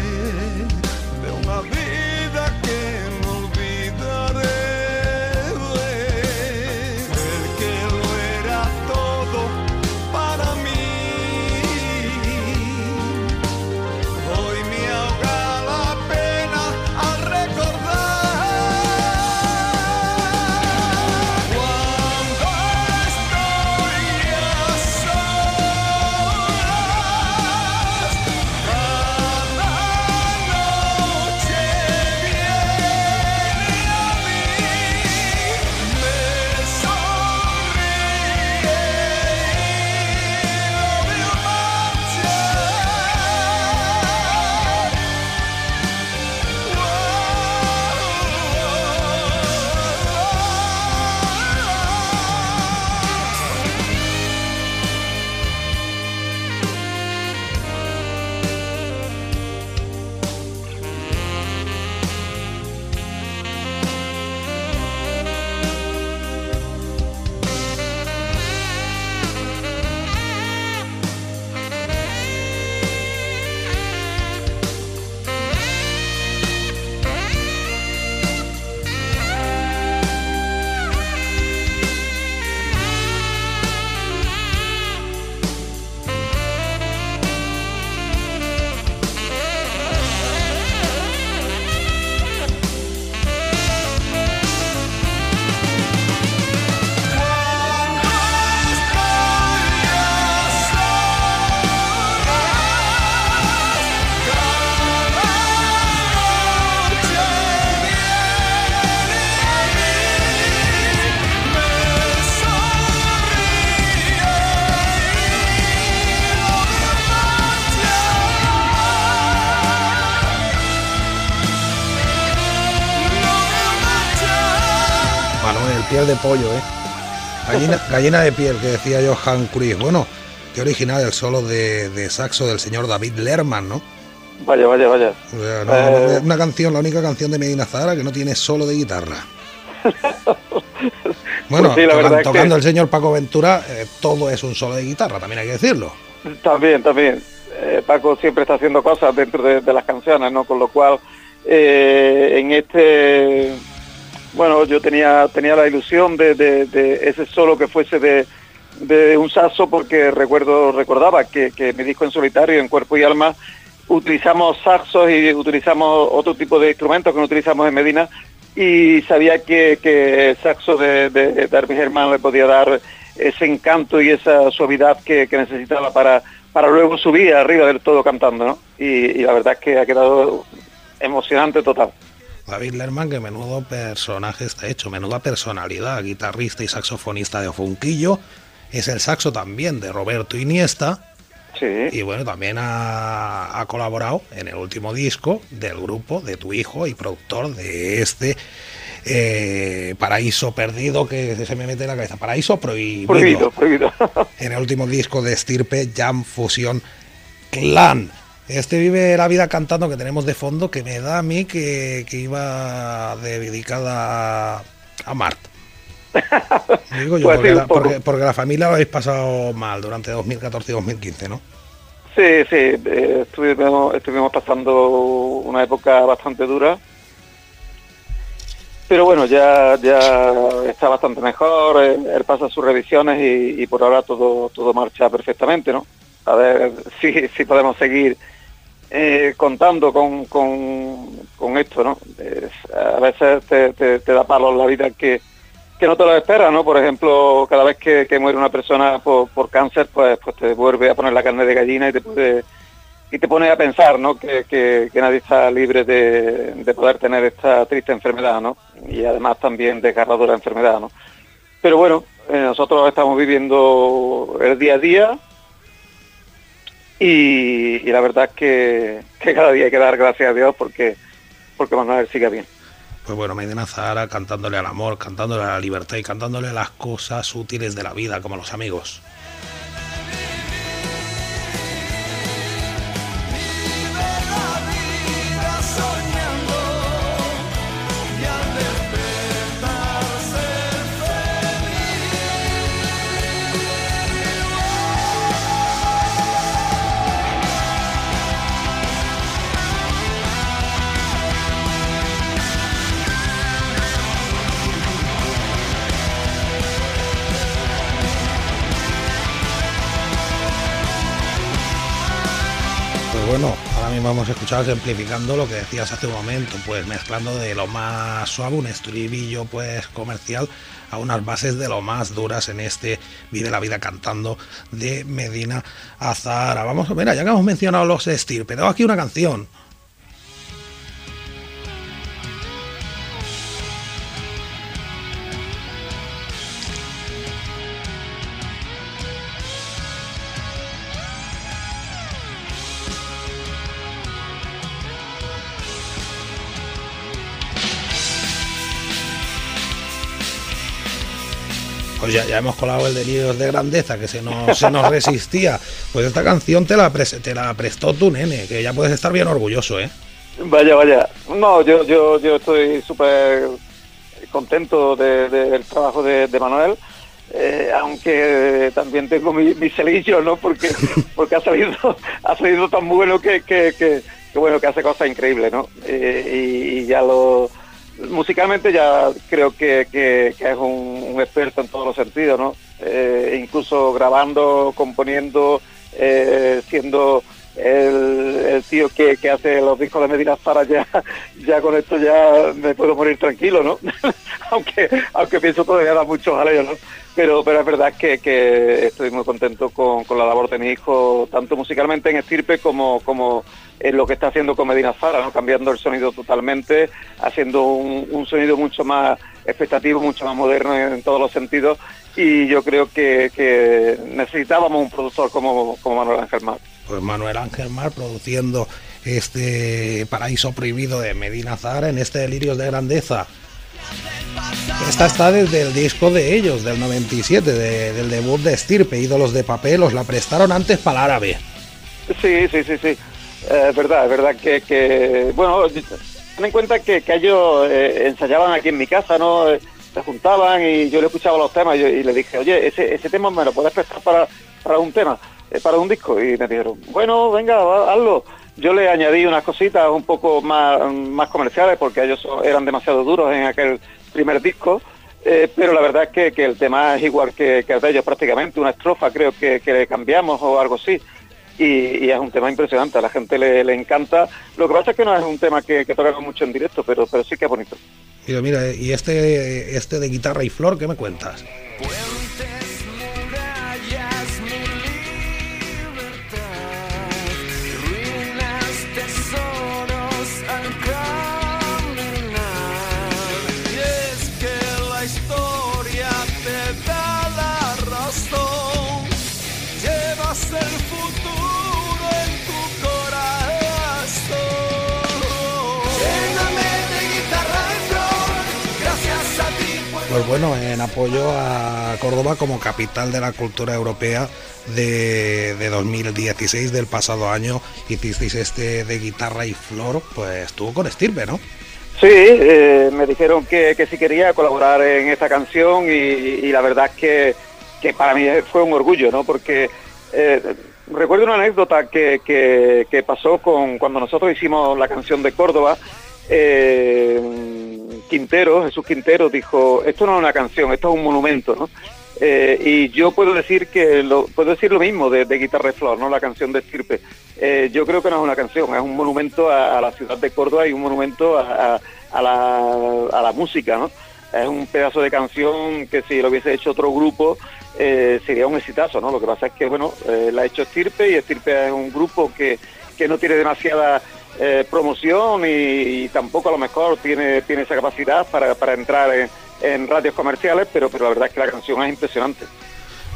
piel de pollo, ¿eh? Gallina, [laughs] gallina de piel, que decía Johan Cruyff. Bueno, qué original el solo de, de saxo del señor David Lerman, ¿no? Vaya, vaya, vaya. O sea, no, Eh. Una canción, la única canción de Medina Zahara que no tiene solo de guitarra. [laughs] Bueno, Pues sí, la tocan- verdad es que- tocando el señor Paco Ventura, eh, todo es un solo de guitarra, también hay que decirlo. También, también. Eh, Paco siempre está haciendo cosas dentro de, de las canciones, ¿no? Con lo cual, en este, bueno, yo tenía tenía la ilusión de, ese solo que fuese de, un saxo, porque recuerdo recordaba que, que mi disco en solitario, en cuerpo y alma, utilizamos saxos y utilizamos otro tipo de instrumentos que no utilizamos en Medina y sabía que, el saxo de, de, Herbie Germán le podía dar ese encanto y esa suavidad que, necesitaba para, para luego subir arriba del todo cantando, ¿no? Y la verdad es que ha quedado emocionante total. David Lerman, que menudo personaje está hecho, menuda personalidad, guitarrista y saxofonista de Funquillo, es el saxo también de Roberto Iniesta, Sí, y bueno, también ha, ha colaborado en el último disco del grupo de tu hijo y productor de este eh, Paraíso Perdido, que se me mete en la cabeza, Paraíso Prohibido, prohibido, prohibido. en el último disco de Estirpe Jam Fusion Clan. Este vive la vida cantando que tenemos de fondo, que me da a mí que, que iba dedicada a, a Mart. [laughs] Digo yo, Pues porque, la, poco. porque- porque la familia lo habéis pasado mal durante 2014 y 2015, ¿no? Sí, sí, eh, estuvimos, estuvimos pasando una época bastante dura. Pero bueno, ya, ya está bastante mejor, eh, él pasa sus revisiones y, y por ahora todo, todo marcha perfectamente, ¿no? A ver si, si podemos seguir eh, contando con, con, con esto, ¿no? A veces te, te- te da palos la vida que, que no te lo esperas, ¿no? Por ejemplo, cada vez que, muere una persona por, por cáncer, pues, pues te vuelve a poner la carne de gallina y te pone a pensar, ¿no? Que, que- que nadie está libre de, de poder tener esta triste enfermedad, ¿no? Y además también desgarradora enfermedad, ¿no? Pero bueno, eh, nosotros estamos viviendo el día a día y, la verdad es que, cada día hay que dar gracias a Dios porque porque Manuel sigue bien. Pues bueno, Medina Zahara cantándole al amor, cantándole a la libertad y cantándole a las cosas útiles de la vida, como los amigos. A escuchar simplificando lo que decías hace un momento, pues mezclando de lo más suave, un estribillo pues comercial, a unas bases de lo más duras en este Vive la Vida cantando de Medina Azahara. Vamos a ver, ya que hemos mencionado los estirpe, tengo aquí una canción. Ya, ya hemos colado el delirios de grandeza que se nos, se nos resistía. Pues esta canción te la, pres- te la prestó tu nene, que ya puedes estar bien orgulloso, ¿eh? Vaya, vaya. No, yo, yo, yo estoy súper contento de- de- del trabajo de, de Manuel, eh, aunque también tengo mi, mi celillo, ¿no? Porque, [laughs] porque ha salido, ha salido tan bueno que, que, que- que bueno, que hace cosas increíbles, ¿no? Eh, y, y ya lo musicalmente ya creo que, que- es un, un experto en todos los sentidos, ¿no? Eh, incluso grabando, componiendo, eh, siendo el, tío que, hace los discos de Medina Zara ya, [laughs] ya con esto ya me puedo morir tranquilo, ¿no? [laughs] aunque, aunque pienso todavía da mucho jaleo, ¿no? Pero, pero es verdad que, que estoy muy contento con, con la labor de mi hijo, tanto musicalmente en Estirpe como, como en lo que está haciendo con Medina Zara, ¿no? cambiando el sonido totalmente, haciendo un, sonido mucho más expectativo, mucho más moderno en, todos los sentidos. Y yo creo que, que necesitábamos un productor como, como Manuel Ángel Mar. Pues Manuel Ángel Mar produciendo este paraíso prohibido de Medina Zahara en este Delirios de Grandeza. Esta está desde el disco de ellos, del 97, del debut de Estirpe, Ídolos de Papel, os la prestaron antes para el árabe. Sí, sí, sí, sí. Eh, es verdad, es verdad que, bueno, ten en cuenta que, que ellos eh, ensayaban aquí en mi casa, ¿no? Eh, se juntaban y yo le escuchaba los temas y, y le dije, oye, ese, ese tema me lo puedes prestar para, para un tema, para un disco. Y me dijeron, bueno, venga, hazlo. Yo le añadí unas cositas un poco más, más comerciales porque ellos eran demasiado duros en aquel primer disco. pero la verdad es que, que, el tema es igual que, que, el de ellos prácticamente, una estrofa creo que, que le cambiamos o algo así y, y, es un tema impresionante, a la gente le, le, encanta. Lo que pasa es que no es un tema que, que tocamos mucho en directo, pero, pero sí que es bonito. Mira, mira, y este, este de guitarra y flor, ¿qué me cuentas? Llevas el futuro en tu corazón. Lléname de guitarra y flor, gracias a ti. puedo Pues bueno, en apoyo a Córdoba como capital de la cultura europea de, de 2016 del pasado año, hicisteis este de guitarra y flor, pues estuvo con estirpe, ¿no? Sí, eh, me dijeron que, que si quería colaborar en esta canción y, y la verdad es que, que, para mí fue un orgullo, ¿no? Porque eh, recuerdo una anécdota que, que, pasó con cuando nosotros hicimos la canción de Córdoba. Eh, Quintero, Jesús Quintero dijo, esto no es una canción, esto es un monumento, ¿no? Eh, y yo puedo decir que lo, puedo decir lo mismo de, Guitarra de Flor, ¿no? La canción de Estirpe. Yo creo que no es una canción, es un monumento a, la ciudad de Córdoba y un monumento a, la, a la música, ¿no? Es un pedazo de canción que si lo hubiese hecho otro grupo eh, sería un exitazo, ¿no? Lo que pasa es que, bueno, eh, la ha hecho Estirpe y Estirpe es un grupo que, que no tiene demasiada eh, promoción y, tampoco a lo mejor tiene, tiene esa capacidad para, para entrar en, en, radios comerciales, pero, pero la verdad es que la canción es impresionante.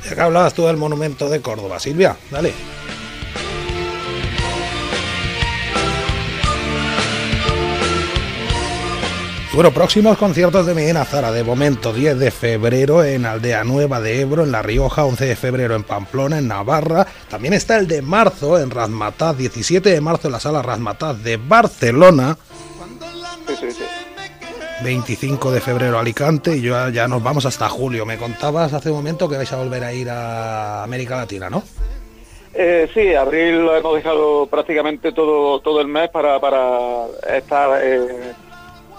Ya que hablabas tú del monumento de Córdoba, Silvia, dale. Bueno, próximos conciertos de Medina Zara. De momento, 10 de febrero en Aldea Nueva de Ebro, en La Rioja, 11 de febrero en Pamplona, en Navarra. También está el de marzo en Razmataz, 17 de marzo en la sala Razmataz de Barcelona. Sí, sí, sí. 25 de febrero Alicante y ya, ya nos vamos hasta julio. Me contabas hace un momento que vais a volver a ir a América Latina, ¿no? Eh, sí, abril lo hemos dejado prácticamente todo todo el mes para, para estar eh,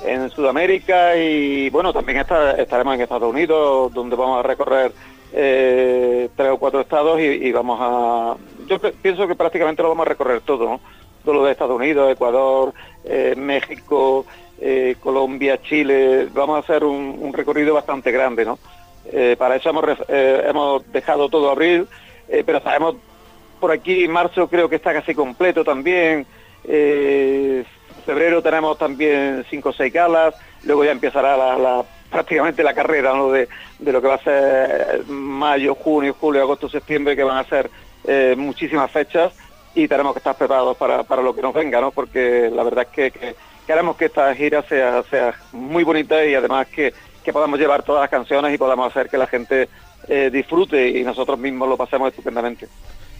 en Sudamérica y bueno, también estar, estaremos en Estados Unidos, donde vamos a recorrer eh, tres o cuatro estados y, vamos a... Yo pienso que prácticamente lo vamos a recorrer todo, ¿no? Todo lo de Estados Unidos, Ecuador, eh, México, eh, Colombia, Chile, vamos a hacer un, recorrido bastante grande, ¿no? Para eso hemos, hemos dejado todo abril, pero sabemos por aquí, marzo creo que está casi completo también, febrero tenemos también cinco o seis galas, luego ya empezará prácticamente la carrera de, lo que va a ser mayo, junio, julio, agosto, septiembre, que van a ser eh, muchísimas fechas y tenemos que estar preparados para, lo que nos venga, ¿no? porque la verdad es que, que queremos que esta gira sea, muy bonita y además que, que podamos llevar todas las canciones y podamos hacer que la gente eh, disfrute y nosotros mismos lo pasemos estupendamente.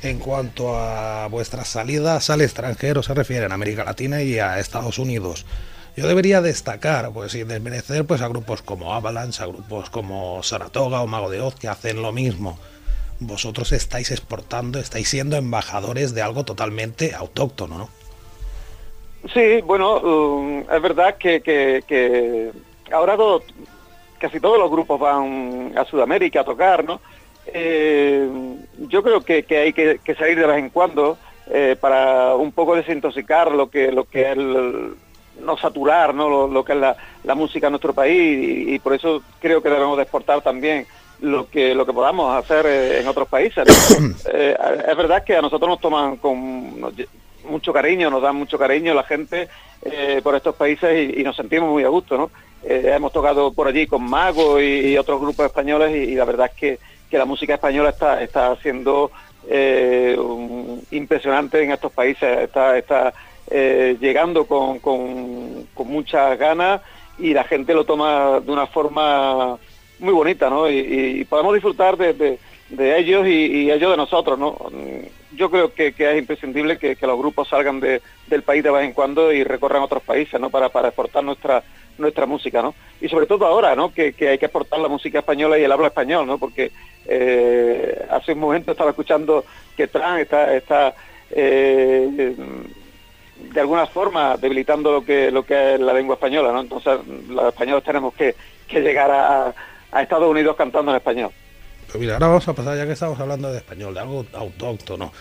En cuanto a vuestras salidas al extranjero, se refieren a América Latina y a Estados Unidos. Yo debería destacar, pues sin desmerecer, pues a grupos como Avalanche, a grupos como Saratoga o Mago de Oz que hacen lo mismo. Vosotros estáis exportando, estáis siendo embajadores de algo totalmente autóctono, ¿no? Sí, bueno, um, es verdad que, ahora todo, casi todos los grupos van a Sudamérica a tocar, ¿no? Eh, yo creo que, que hay que, que, salir de vez en cuando eh, para un poco desintoxicar lo que lo que es el, no saturar ¿no? Lo, lo, que es la, la, música en nuestro país y, y, por eso creo que debemos de exportar también lo que lo que podamos hacer eh, en otros países [coughs] eh, es verdad que a nosotros nos toman con mucho cariño nos dan mucho cariño la gente eh, por estos países y, y, nos sentimos muy a gusto no hemos tocado por allí con Mago y, otros grupos españoles y la verdad es que que la música española está, está siendo eh, impresionante en estos países, está, está eh, llegando con, con, con, muchas ganas y la gente lo toma de una forma muy bonita, ¿no? Y, podemos disfrutar de, de- ellos y, y ellos de nosotros, ¿no? Mm, Yo creo que, que es imprescindible que, que los grupos salgan de- del país de vez en cuando y recorran otros países, ¿no? Para, para exportar nuestra nuestra música, ¿no? Y sobre todo ahora, ¿no? Que, que hay que exportar la música española y el habla español, ¿no? Porque eh, hace un momento estaba escuchando que Trump está, está eh, de alguna forma debilitando lo que lo que es la lengua española, ¿no? Entonces los españoles tenemos que, que llegar a, a Estados Unidos cantando en español. Pues mira, ahora vamos a pasar, ya que estamos hablando de español, de algo autóctono,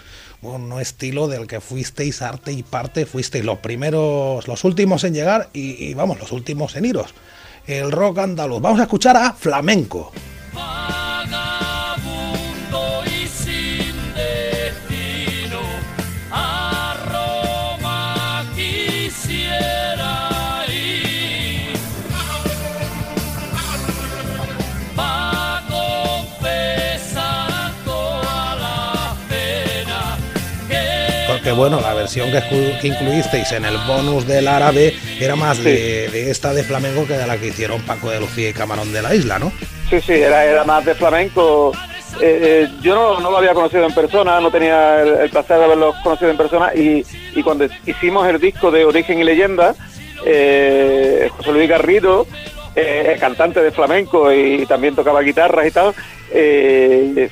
un estilo del que fuisteis arte y parte, fuisteis los primeros, los últimos en llegar y, y, vamos, los últimos en iros. El rock andaluz. Vamos a escuchar a flamenco. Bueno, la versión que, incluisteis en el bonus del árabe era más de, de esta de flamenco que de la que hicieron Paco de Lucía y Camarón de la Isla, ¿no? Sí, sí, era, era más de flamenco. Eh, eh, yo no, no lo había conocido en persona, no tenía el, el placer de haberlo conocido en persona y, y cuando hicimos el disco de Origen y Leyenda, eh, José Luis Garrido, eh, cantante de flamenco y también tocaba guitarras y tal,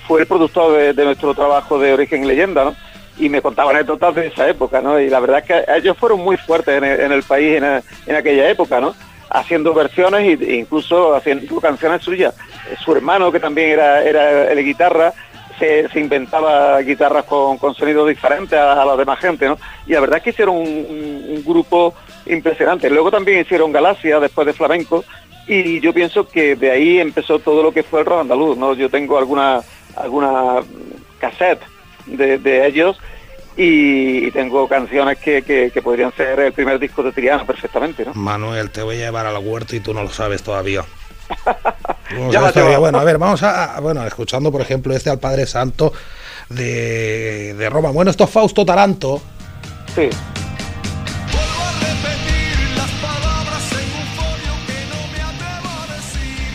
fue el productor de, de nuestro trabajo de Origen y Leyenda, ¿no? Y me contaba anécdotas de esa época, ¿no? Y la verdad es que ellos fueron muy fuertes en el, país en, en aquella época, ¿no? haciendo versiones e incluso haciendo canciones suyas. Su hermano, que también era, era el guitarra, se, se inventaba guitarras con, con sonidos diferentes a, la demás gente, ¿no? Y la verdad es que hicieron un grupo impresionante. Luego también hicieron Galaxia después de Flamenco y yo pienso que de ahí empezó todo lo que fue el rock andaluz, ¿no? Yo tengo alguna, alguna cassette de, de ellos y, tengo canciones que, que- que podrían ser el primer disco de Triana perfectamente, ¿no? Manuel, te voy a llevar al huerto y tú no lo sabes todavía. [laughs] Ya sabes todavía. Bueno, a ver, vamos a, a- bueno, escuchando por ejemplo este al Padre Santo de, de Roma. Bueno, esto es Fausto Taranto. Sí.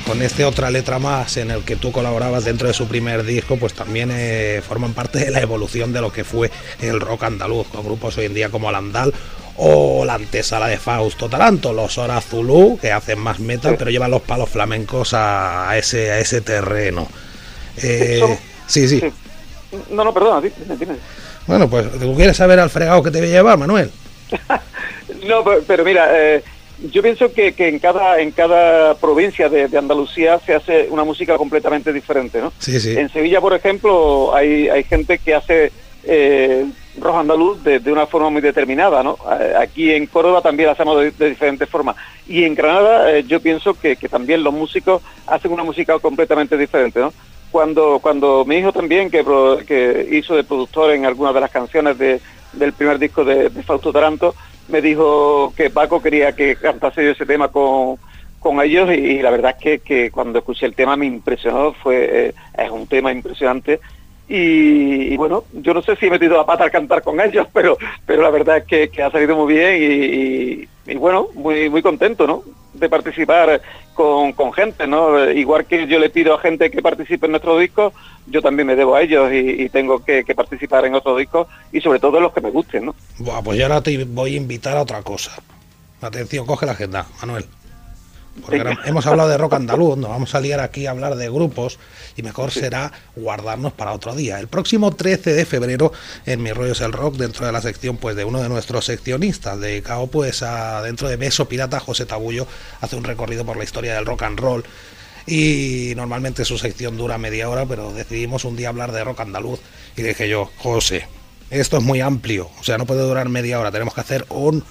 Con este otra letra más en el que tú colaborabas dentro de su primer disco, pues también eh, forman parte de la evolución de lo que fue el rock andaluz, con grupos hoy en día como Landal o la antesala de Fausto Taranto, los Hora Zulu, que hacen más metal, pero llevan los palos flamencos a, ese, a ese terreno. Eh, sí, sí. No, no, perdona, di- dime, dime. Bueno, pues tú quieres saber al fregado que te voy a llevar, Manuel. [laughs] No, pero, pero mira, eh, yo pienso que, que en cada en cada provincia de, de Andalucía se hace una música completamente diferente, ¿no? Sí, sí. En Sevilla, por ejemplo, hay, hay gente que hace eh, rock andaluz de, de una forma muy determinada, ¿no? Aquí en Córdoba también lo hacemos de, de diferentes formas. Y en Granada eh, yo pienso que, que también los músicos hacen una música completamente diferente, ¿no? Cuando, cuando mi hijo también, que, que hizo de productor en algunas de las canciones de- del primer disco de, de Fausto Taranto, me dijo que Paco quería que cantase yo ese tema con, con ellos y, la verdad es que, que cuando escuché el tema me impresionó, fue eh, es un tema impresionante. Y, bueno, yo no sé si he metido la pata al cantar con ellos, [laughs] pero pero la verdad es que, que ha salido muy bien y, y- bueno, muy muy contento, ¿no? De participar con, con gente, ¿no? Igual que yo le pido a gente que participe en nuestros discos, yo también me debo a ellos y, tengo que, que participar en otros discos y sobre todo en los que me gusten, ¿no? Buah, pues yo ahora te voy a invitar a otra cosa. Atención, coge la agenda, Manuel. Porque ahora hemos hablado de rock [laughs] andaluz, nos vamos a liar aquí a hablar de grupos y mejor será guardarnos para otro día. El próximo 13 de febrero en Mi Rollo es el Rock, dentro de la sección pues de uno de nuestros seccionistas, dedicado pues a dentro de Beso Pirata, José Tabullo hace un recorrido por la historia del rock and roll. Y normalmente su sección dura media hora, pero decidimos un día hablar de rock andaluz. Y dije yo, José, esto es muy amplio, o sea, no puede durar media hora, tenemos que hacer un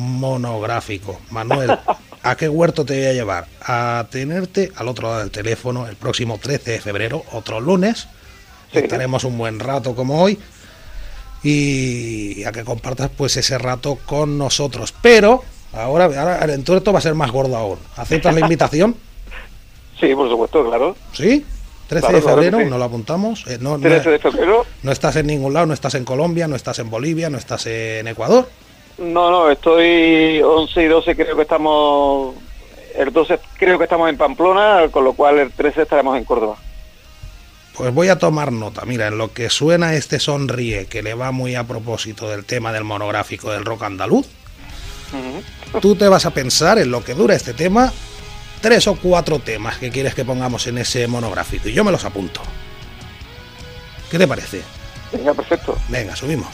monográfico. Manuel, ¿a qué huerto te voy a llevar? A tenerte al otro lado del teléfono el próximo 13 de febrero, otro lunes. Sí. Estaremos un buen rato como hoy y a que compartas pues ese rato con nosotros. Pero ahora, ahora el entuerto va a ser más gordo aún. ¿Aceptas la invitación? [laughs] Sí, por supuesto, claro. ¿Sí? 13 Claro, de claro febrero, sí. nos lo apuntamos. Eh, no, no- 13 de febrero. no estás en ningún lado, no estás en Colombia, no estás en Bolivia, no estás en Ecuador. No, no, estoy 11 y 12, creo que estamos el 12 creo que estamos en Pamplona, con lo cual el 13 estaremos en Córdoba. Pues voy a tomar nota. Mira, en lo que suena este sonríe, que le va muy a propósito del tema del monográfico del rock andaluz, tú te vas a pensar en lo que dura este tema, tres o cuatro temas que quieres que pongamos en ese monográfico. Y yo me los apunto. ¿Qué te parece? Venga, perfecto. Venga, subimos.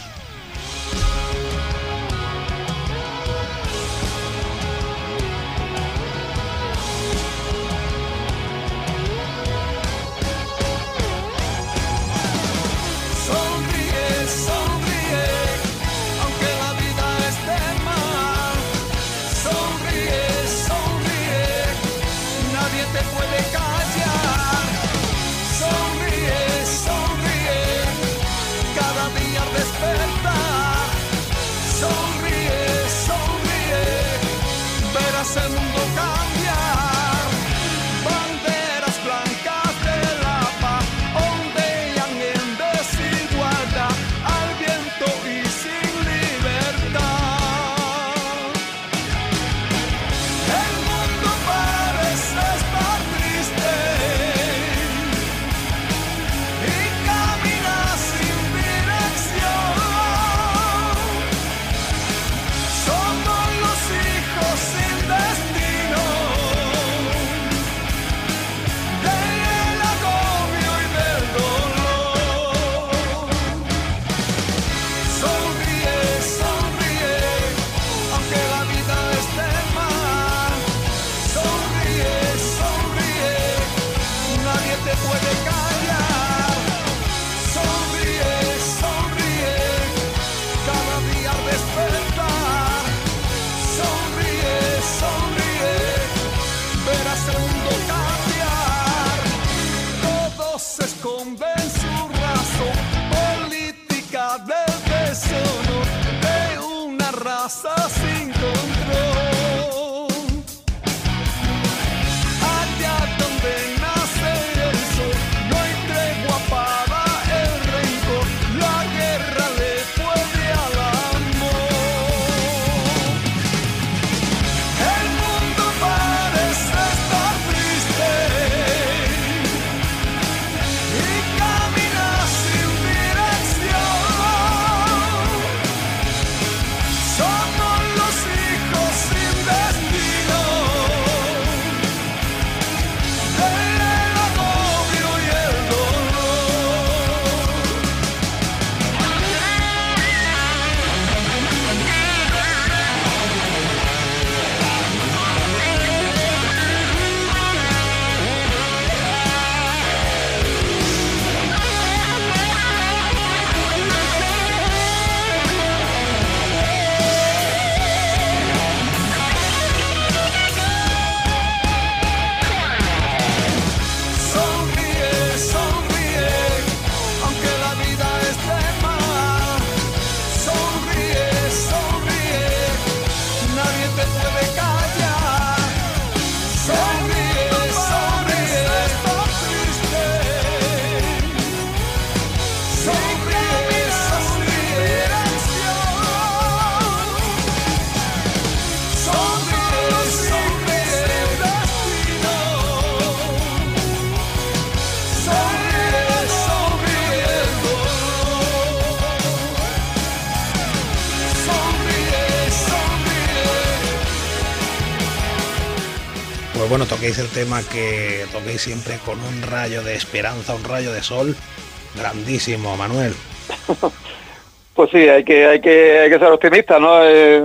Toquéis el tema que toquéis siempre con un rayo de esperanza, un rayo de sol. Grandísimo, Manuel. [laughs] Pues sí, hay que, hay que, hay que ser optimista, ¿no? Eh,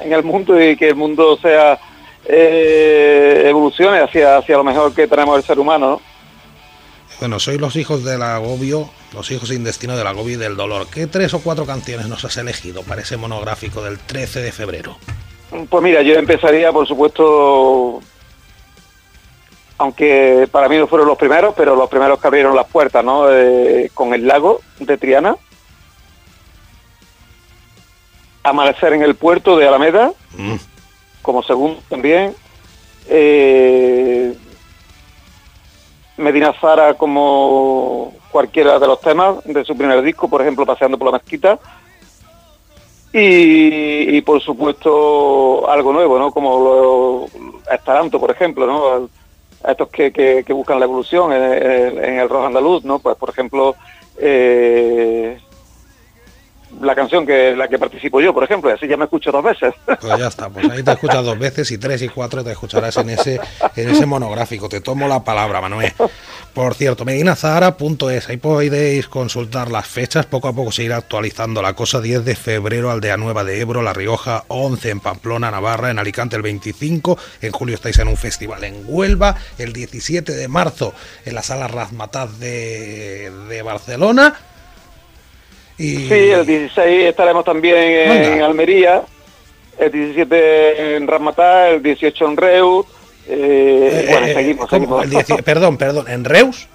en el mundo y que el mundo sea eh, evolucione hacia, hacia lo mejor que tenemos el ser humano, ¿no? Bueno, sois los hijos del agobio, los hijos sin destino del agobio y del dolor. ¿Qué tres o cuatro canciones nos has elegido para ese monográfico del 13 de febrero? Pues mira, yo empezaría, por supuesto, aunque para mí no fueron los primeros, pero los primeros que abrieron las puertas, ¿no? Eh, con el lago de Triana. Amanecer en el puerto de Alameda, Mm, como segundo también. Eh, Medina Zara como cualquiera de los temas de su primer disco, por ejemplo, Paseando por la Mezquita. y, y, por supuesto algo nuevo, ¿no? Como lo, Estaranto, por ejemplo, ¿no? A estos que, que, buscan la evolución en, en- el rock andaluz, ¿no? Pues por ejemplo, eh, la canción que la que participo yo, por ejemplo, y así ya me escucho dos veces. Pues ya está, pues ahí te escuchas dos veces y tres y cuatro te escucharás en ese, en ese monográfico. Te tomo la palabra, Manuel. Por cierto, medinazahara.es, ahí podéis consultar las fechas, poco a poco se irá actualizando la cosa. 10 de febrero, Aldea Nueva de Ebro, La Rioja, 11 en Pamplona, Navarra, en Alicante el 25, en julio estáis en un festival en Huelva, el 17 de marzo en la sala Razmataz de, de Barcelona. Y... Sí, el 16 estaremos también en, Almería, el 17 en Ramatá, el 18 en Reus. eh, Eh, bueno, eh, seguimos, seguimos. El 10 perdón, perdón, ¿en Reus?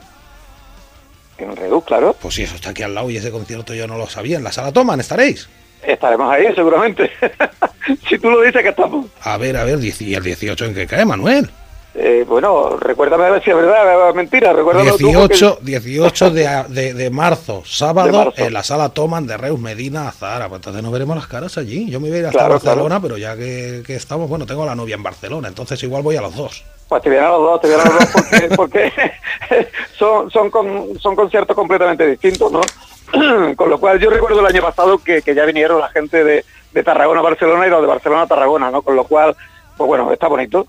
En Reus, claro. Pues sí, eso está aquí al lado y ese concierto yo no lo sabía. En la sala Toman estaréis. Estaremos ahí, seguramente. [laughs] si tú lo dices que estamos. A ver, a ver, ¿y el 18 en qué cae, Manuel? Eh, bueno, recuérdame a ver si es verdad, mentira. Recuérdame tú, porque- 18, 18 de, a- de, de marzo, [laughs] sábado, De marzo. en la sala Toman de Reus, Medina, Zahara. Pues entonces nos veremos las caras allí. Yo me voy a ir hasta Claro, Barcelona, pero ya que, que estamos, bueno, tengo a la novia en Barcelona, entonces igual voy a los dos. Pues te vienen los dos, te vienen los dos porque, [laughs] porque [laughs] son, son, con- son conciertos completamente distintos, ¿no? [clears throat] con lo cual yo recuerdo el año pasado que, que ya vinieron la gente de, de Tarragona a Barcelona y los de Barcelona a Tarragona, ¿no? Con lo cual, pues bueno, está bonito.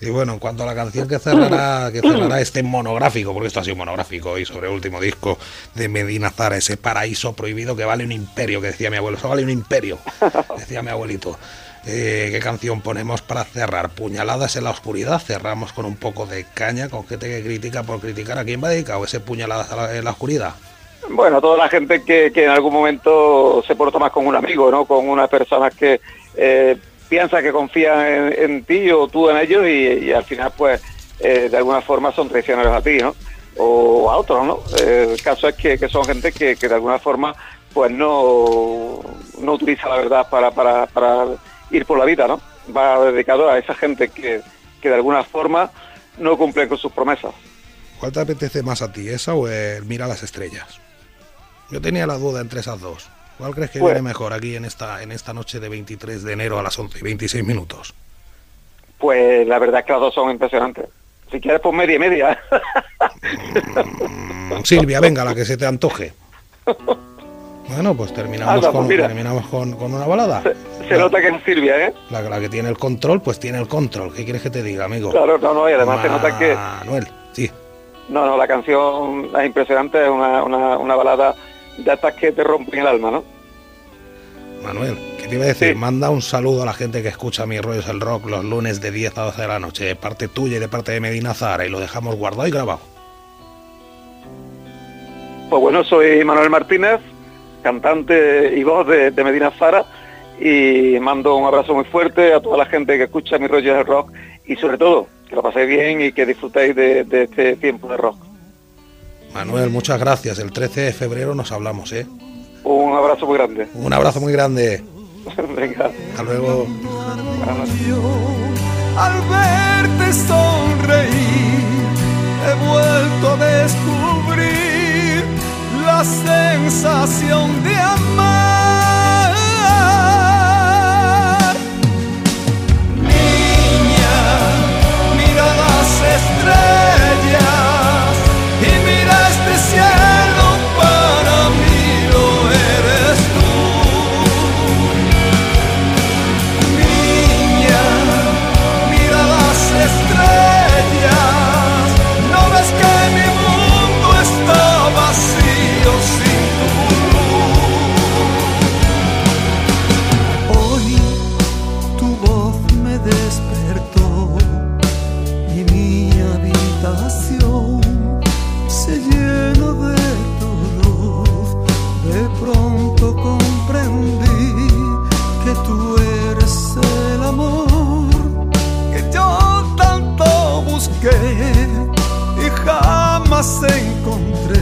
Y bueno, en cuanto a la canción que cerrará, que cerrará [coughs] este monográfico, porque esto ha sido monográfico y sobre el último disco de Medina Zara, ese paraíso prohibido que vale un imperio, que decía mi abuelo, eso vale un imperio, decía mi abuelito. Eh, ¿Qué canción ponemos para cerrar? Puñaladas en la oscuridad, cerramos con un poco de caña, con gente que critica por criticar. ¿A quién va dedicado ese puñaladas la- en la oscuridad? Bueno, toda la gente que, que en algún momento se porta más con un amigo, ¿no? Con unas personas que eh, piensa que confían en, ti o tú en ellos y, al final, pues, eh, de alguna forma son traicioneros a ti, ¿no? O a otros, ¿no? El caso es que, son gente que, que de alguna forma, pues, no, no utiliza la verdad para, para, para ir por la vida, ¿no? Va dedicado a esa gente que, que de alguna forma no cumple con sus promesas. ¿Cuál te apetece más a ti, esa o el Mira las estrellas? Yo tenía la duda entre esas dos. ¿Cuál crees que Pues- viene mejor aquí en esta, en esta noche de 23 de enero a las 11 y 26 minutos? Pues la verdad es que las dos son impresionantes. Si quieres, pues media y media. Mm, Silvia, venga, la que se te antoje. Bueno, pues terminamos, Anda, pues con, terminamos con, con una balada. Se nota que es Silvia, ¿eh? La, la que tiene el control, pues tiene el control. ¿Qué quieres que te diga, amigo? Claro, no, no, y además se nota que... Manuel, sí. No, no, la canción es impresionante, es una, una, una balada de estas que te rompen el alma, ¿no? Manuel, ¿qué te iba a decir? Sí. Manda un saludo a la gente que escucha mis rollos el rock los lunes de 10 a 12 de la noche, de parte tuya y de parte de Medina Zara, y lo dejamos guardado y grabado. Pues bueno, soy Manuel Martínez, cantante y voz de, de Medina Zara, y mando un abrazo muy fuerte a toda la gente que escucha mis rollos del rock, y sobre todo, que lo paséis bien y que disfrutéis de, de este tiempo de rock. Manuel, muchas gracias. El 13 de febrero nos hablamos, ¿eh? Un abrazo muy grande. Un abrazo muy grande. [laughs] Venga. Hasta luego. al verte sonreír, he vuelto a descubrir la sensación de amar. Niña, mira las estrellas encontré.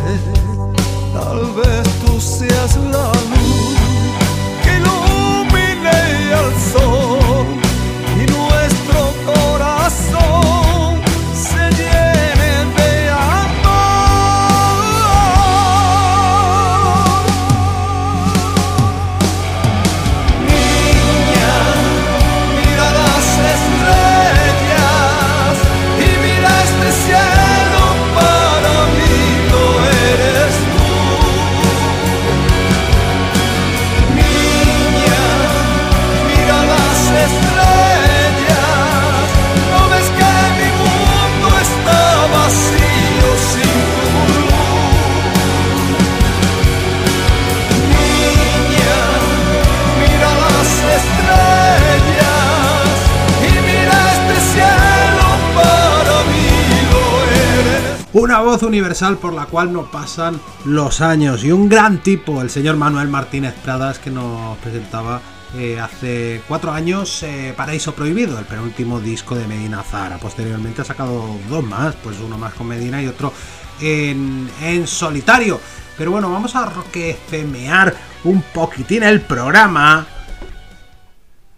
Tal vez tú seas la luz que ilumine al sol Una voz universal por la cual no pasan los años y un gran tipo, el señor Manuel Martínez Pradas, que nos presentaba eh, hace cuatro años eh, Paraíso Prohibido, el penúltimo disco de Medina Zara. Posteriormente ha sacado dos más, pues uno más con Medina y otro en, en solitario. Pero bueno, vamos a roquefemear un poquitín el programa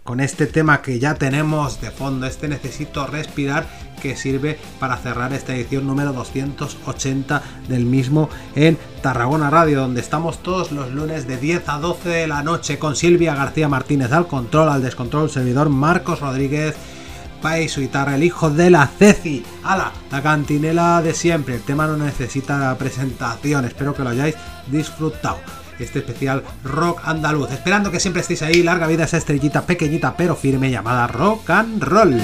con este tema que ya tenemos de fondo, este necesito respirar que sirve para cerrar esta edición número 280 del mismo en Tarragona Radio, donde estamos todos los lunes de 10 a 12 de la noche con Silvia García Martínez al control, al descontrol, servidor Marcos Rodríguez. Pai su guitarra, el hijo de la Ceci. ¡Hala! La cantinela de siempre. El tema no necesita presentación. Espero que lo hayáis disfrutado este especial rock andaluz. Esperando que siempre estéis ahí. Larga vida esa estrellita pequeñita pero firme llamada rock and roll.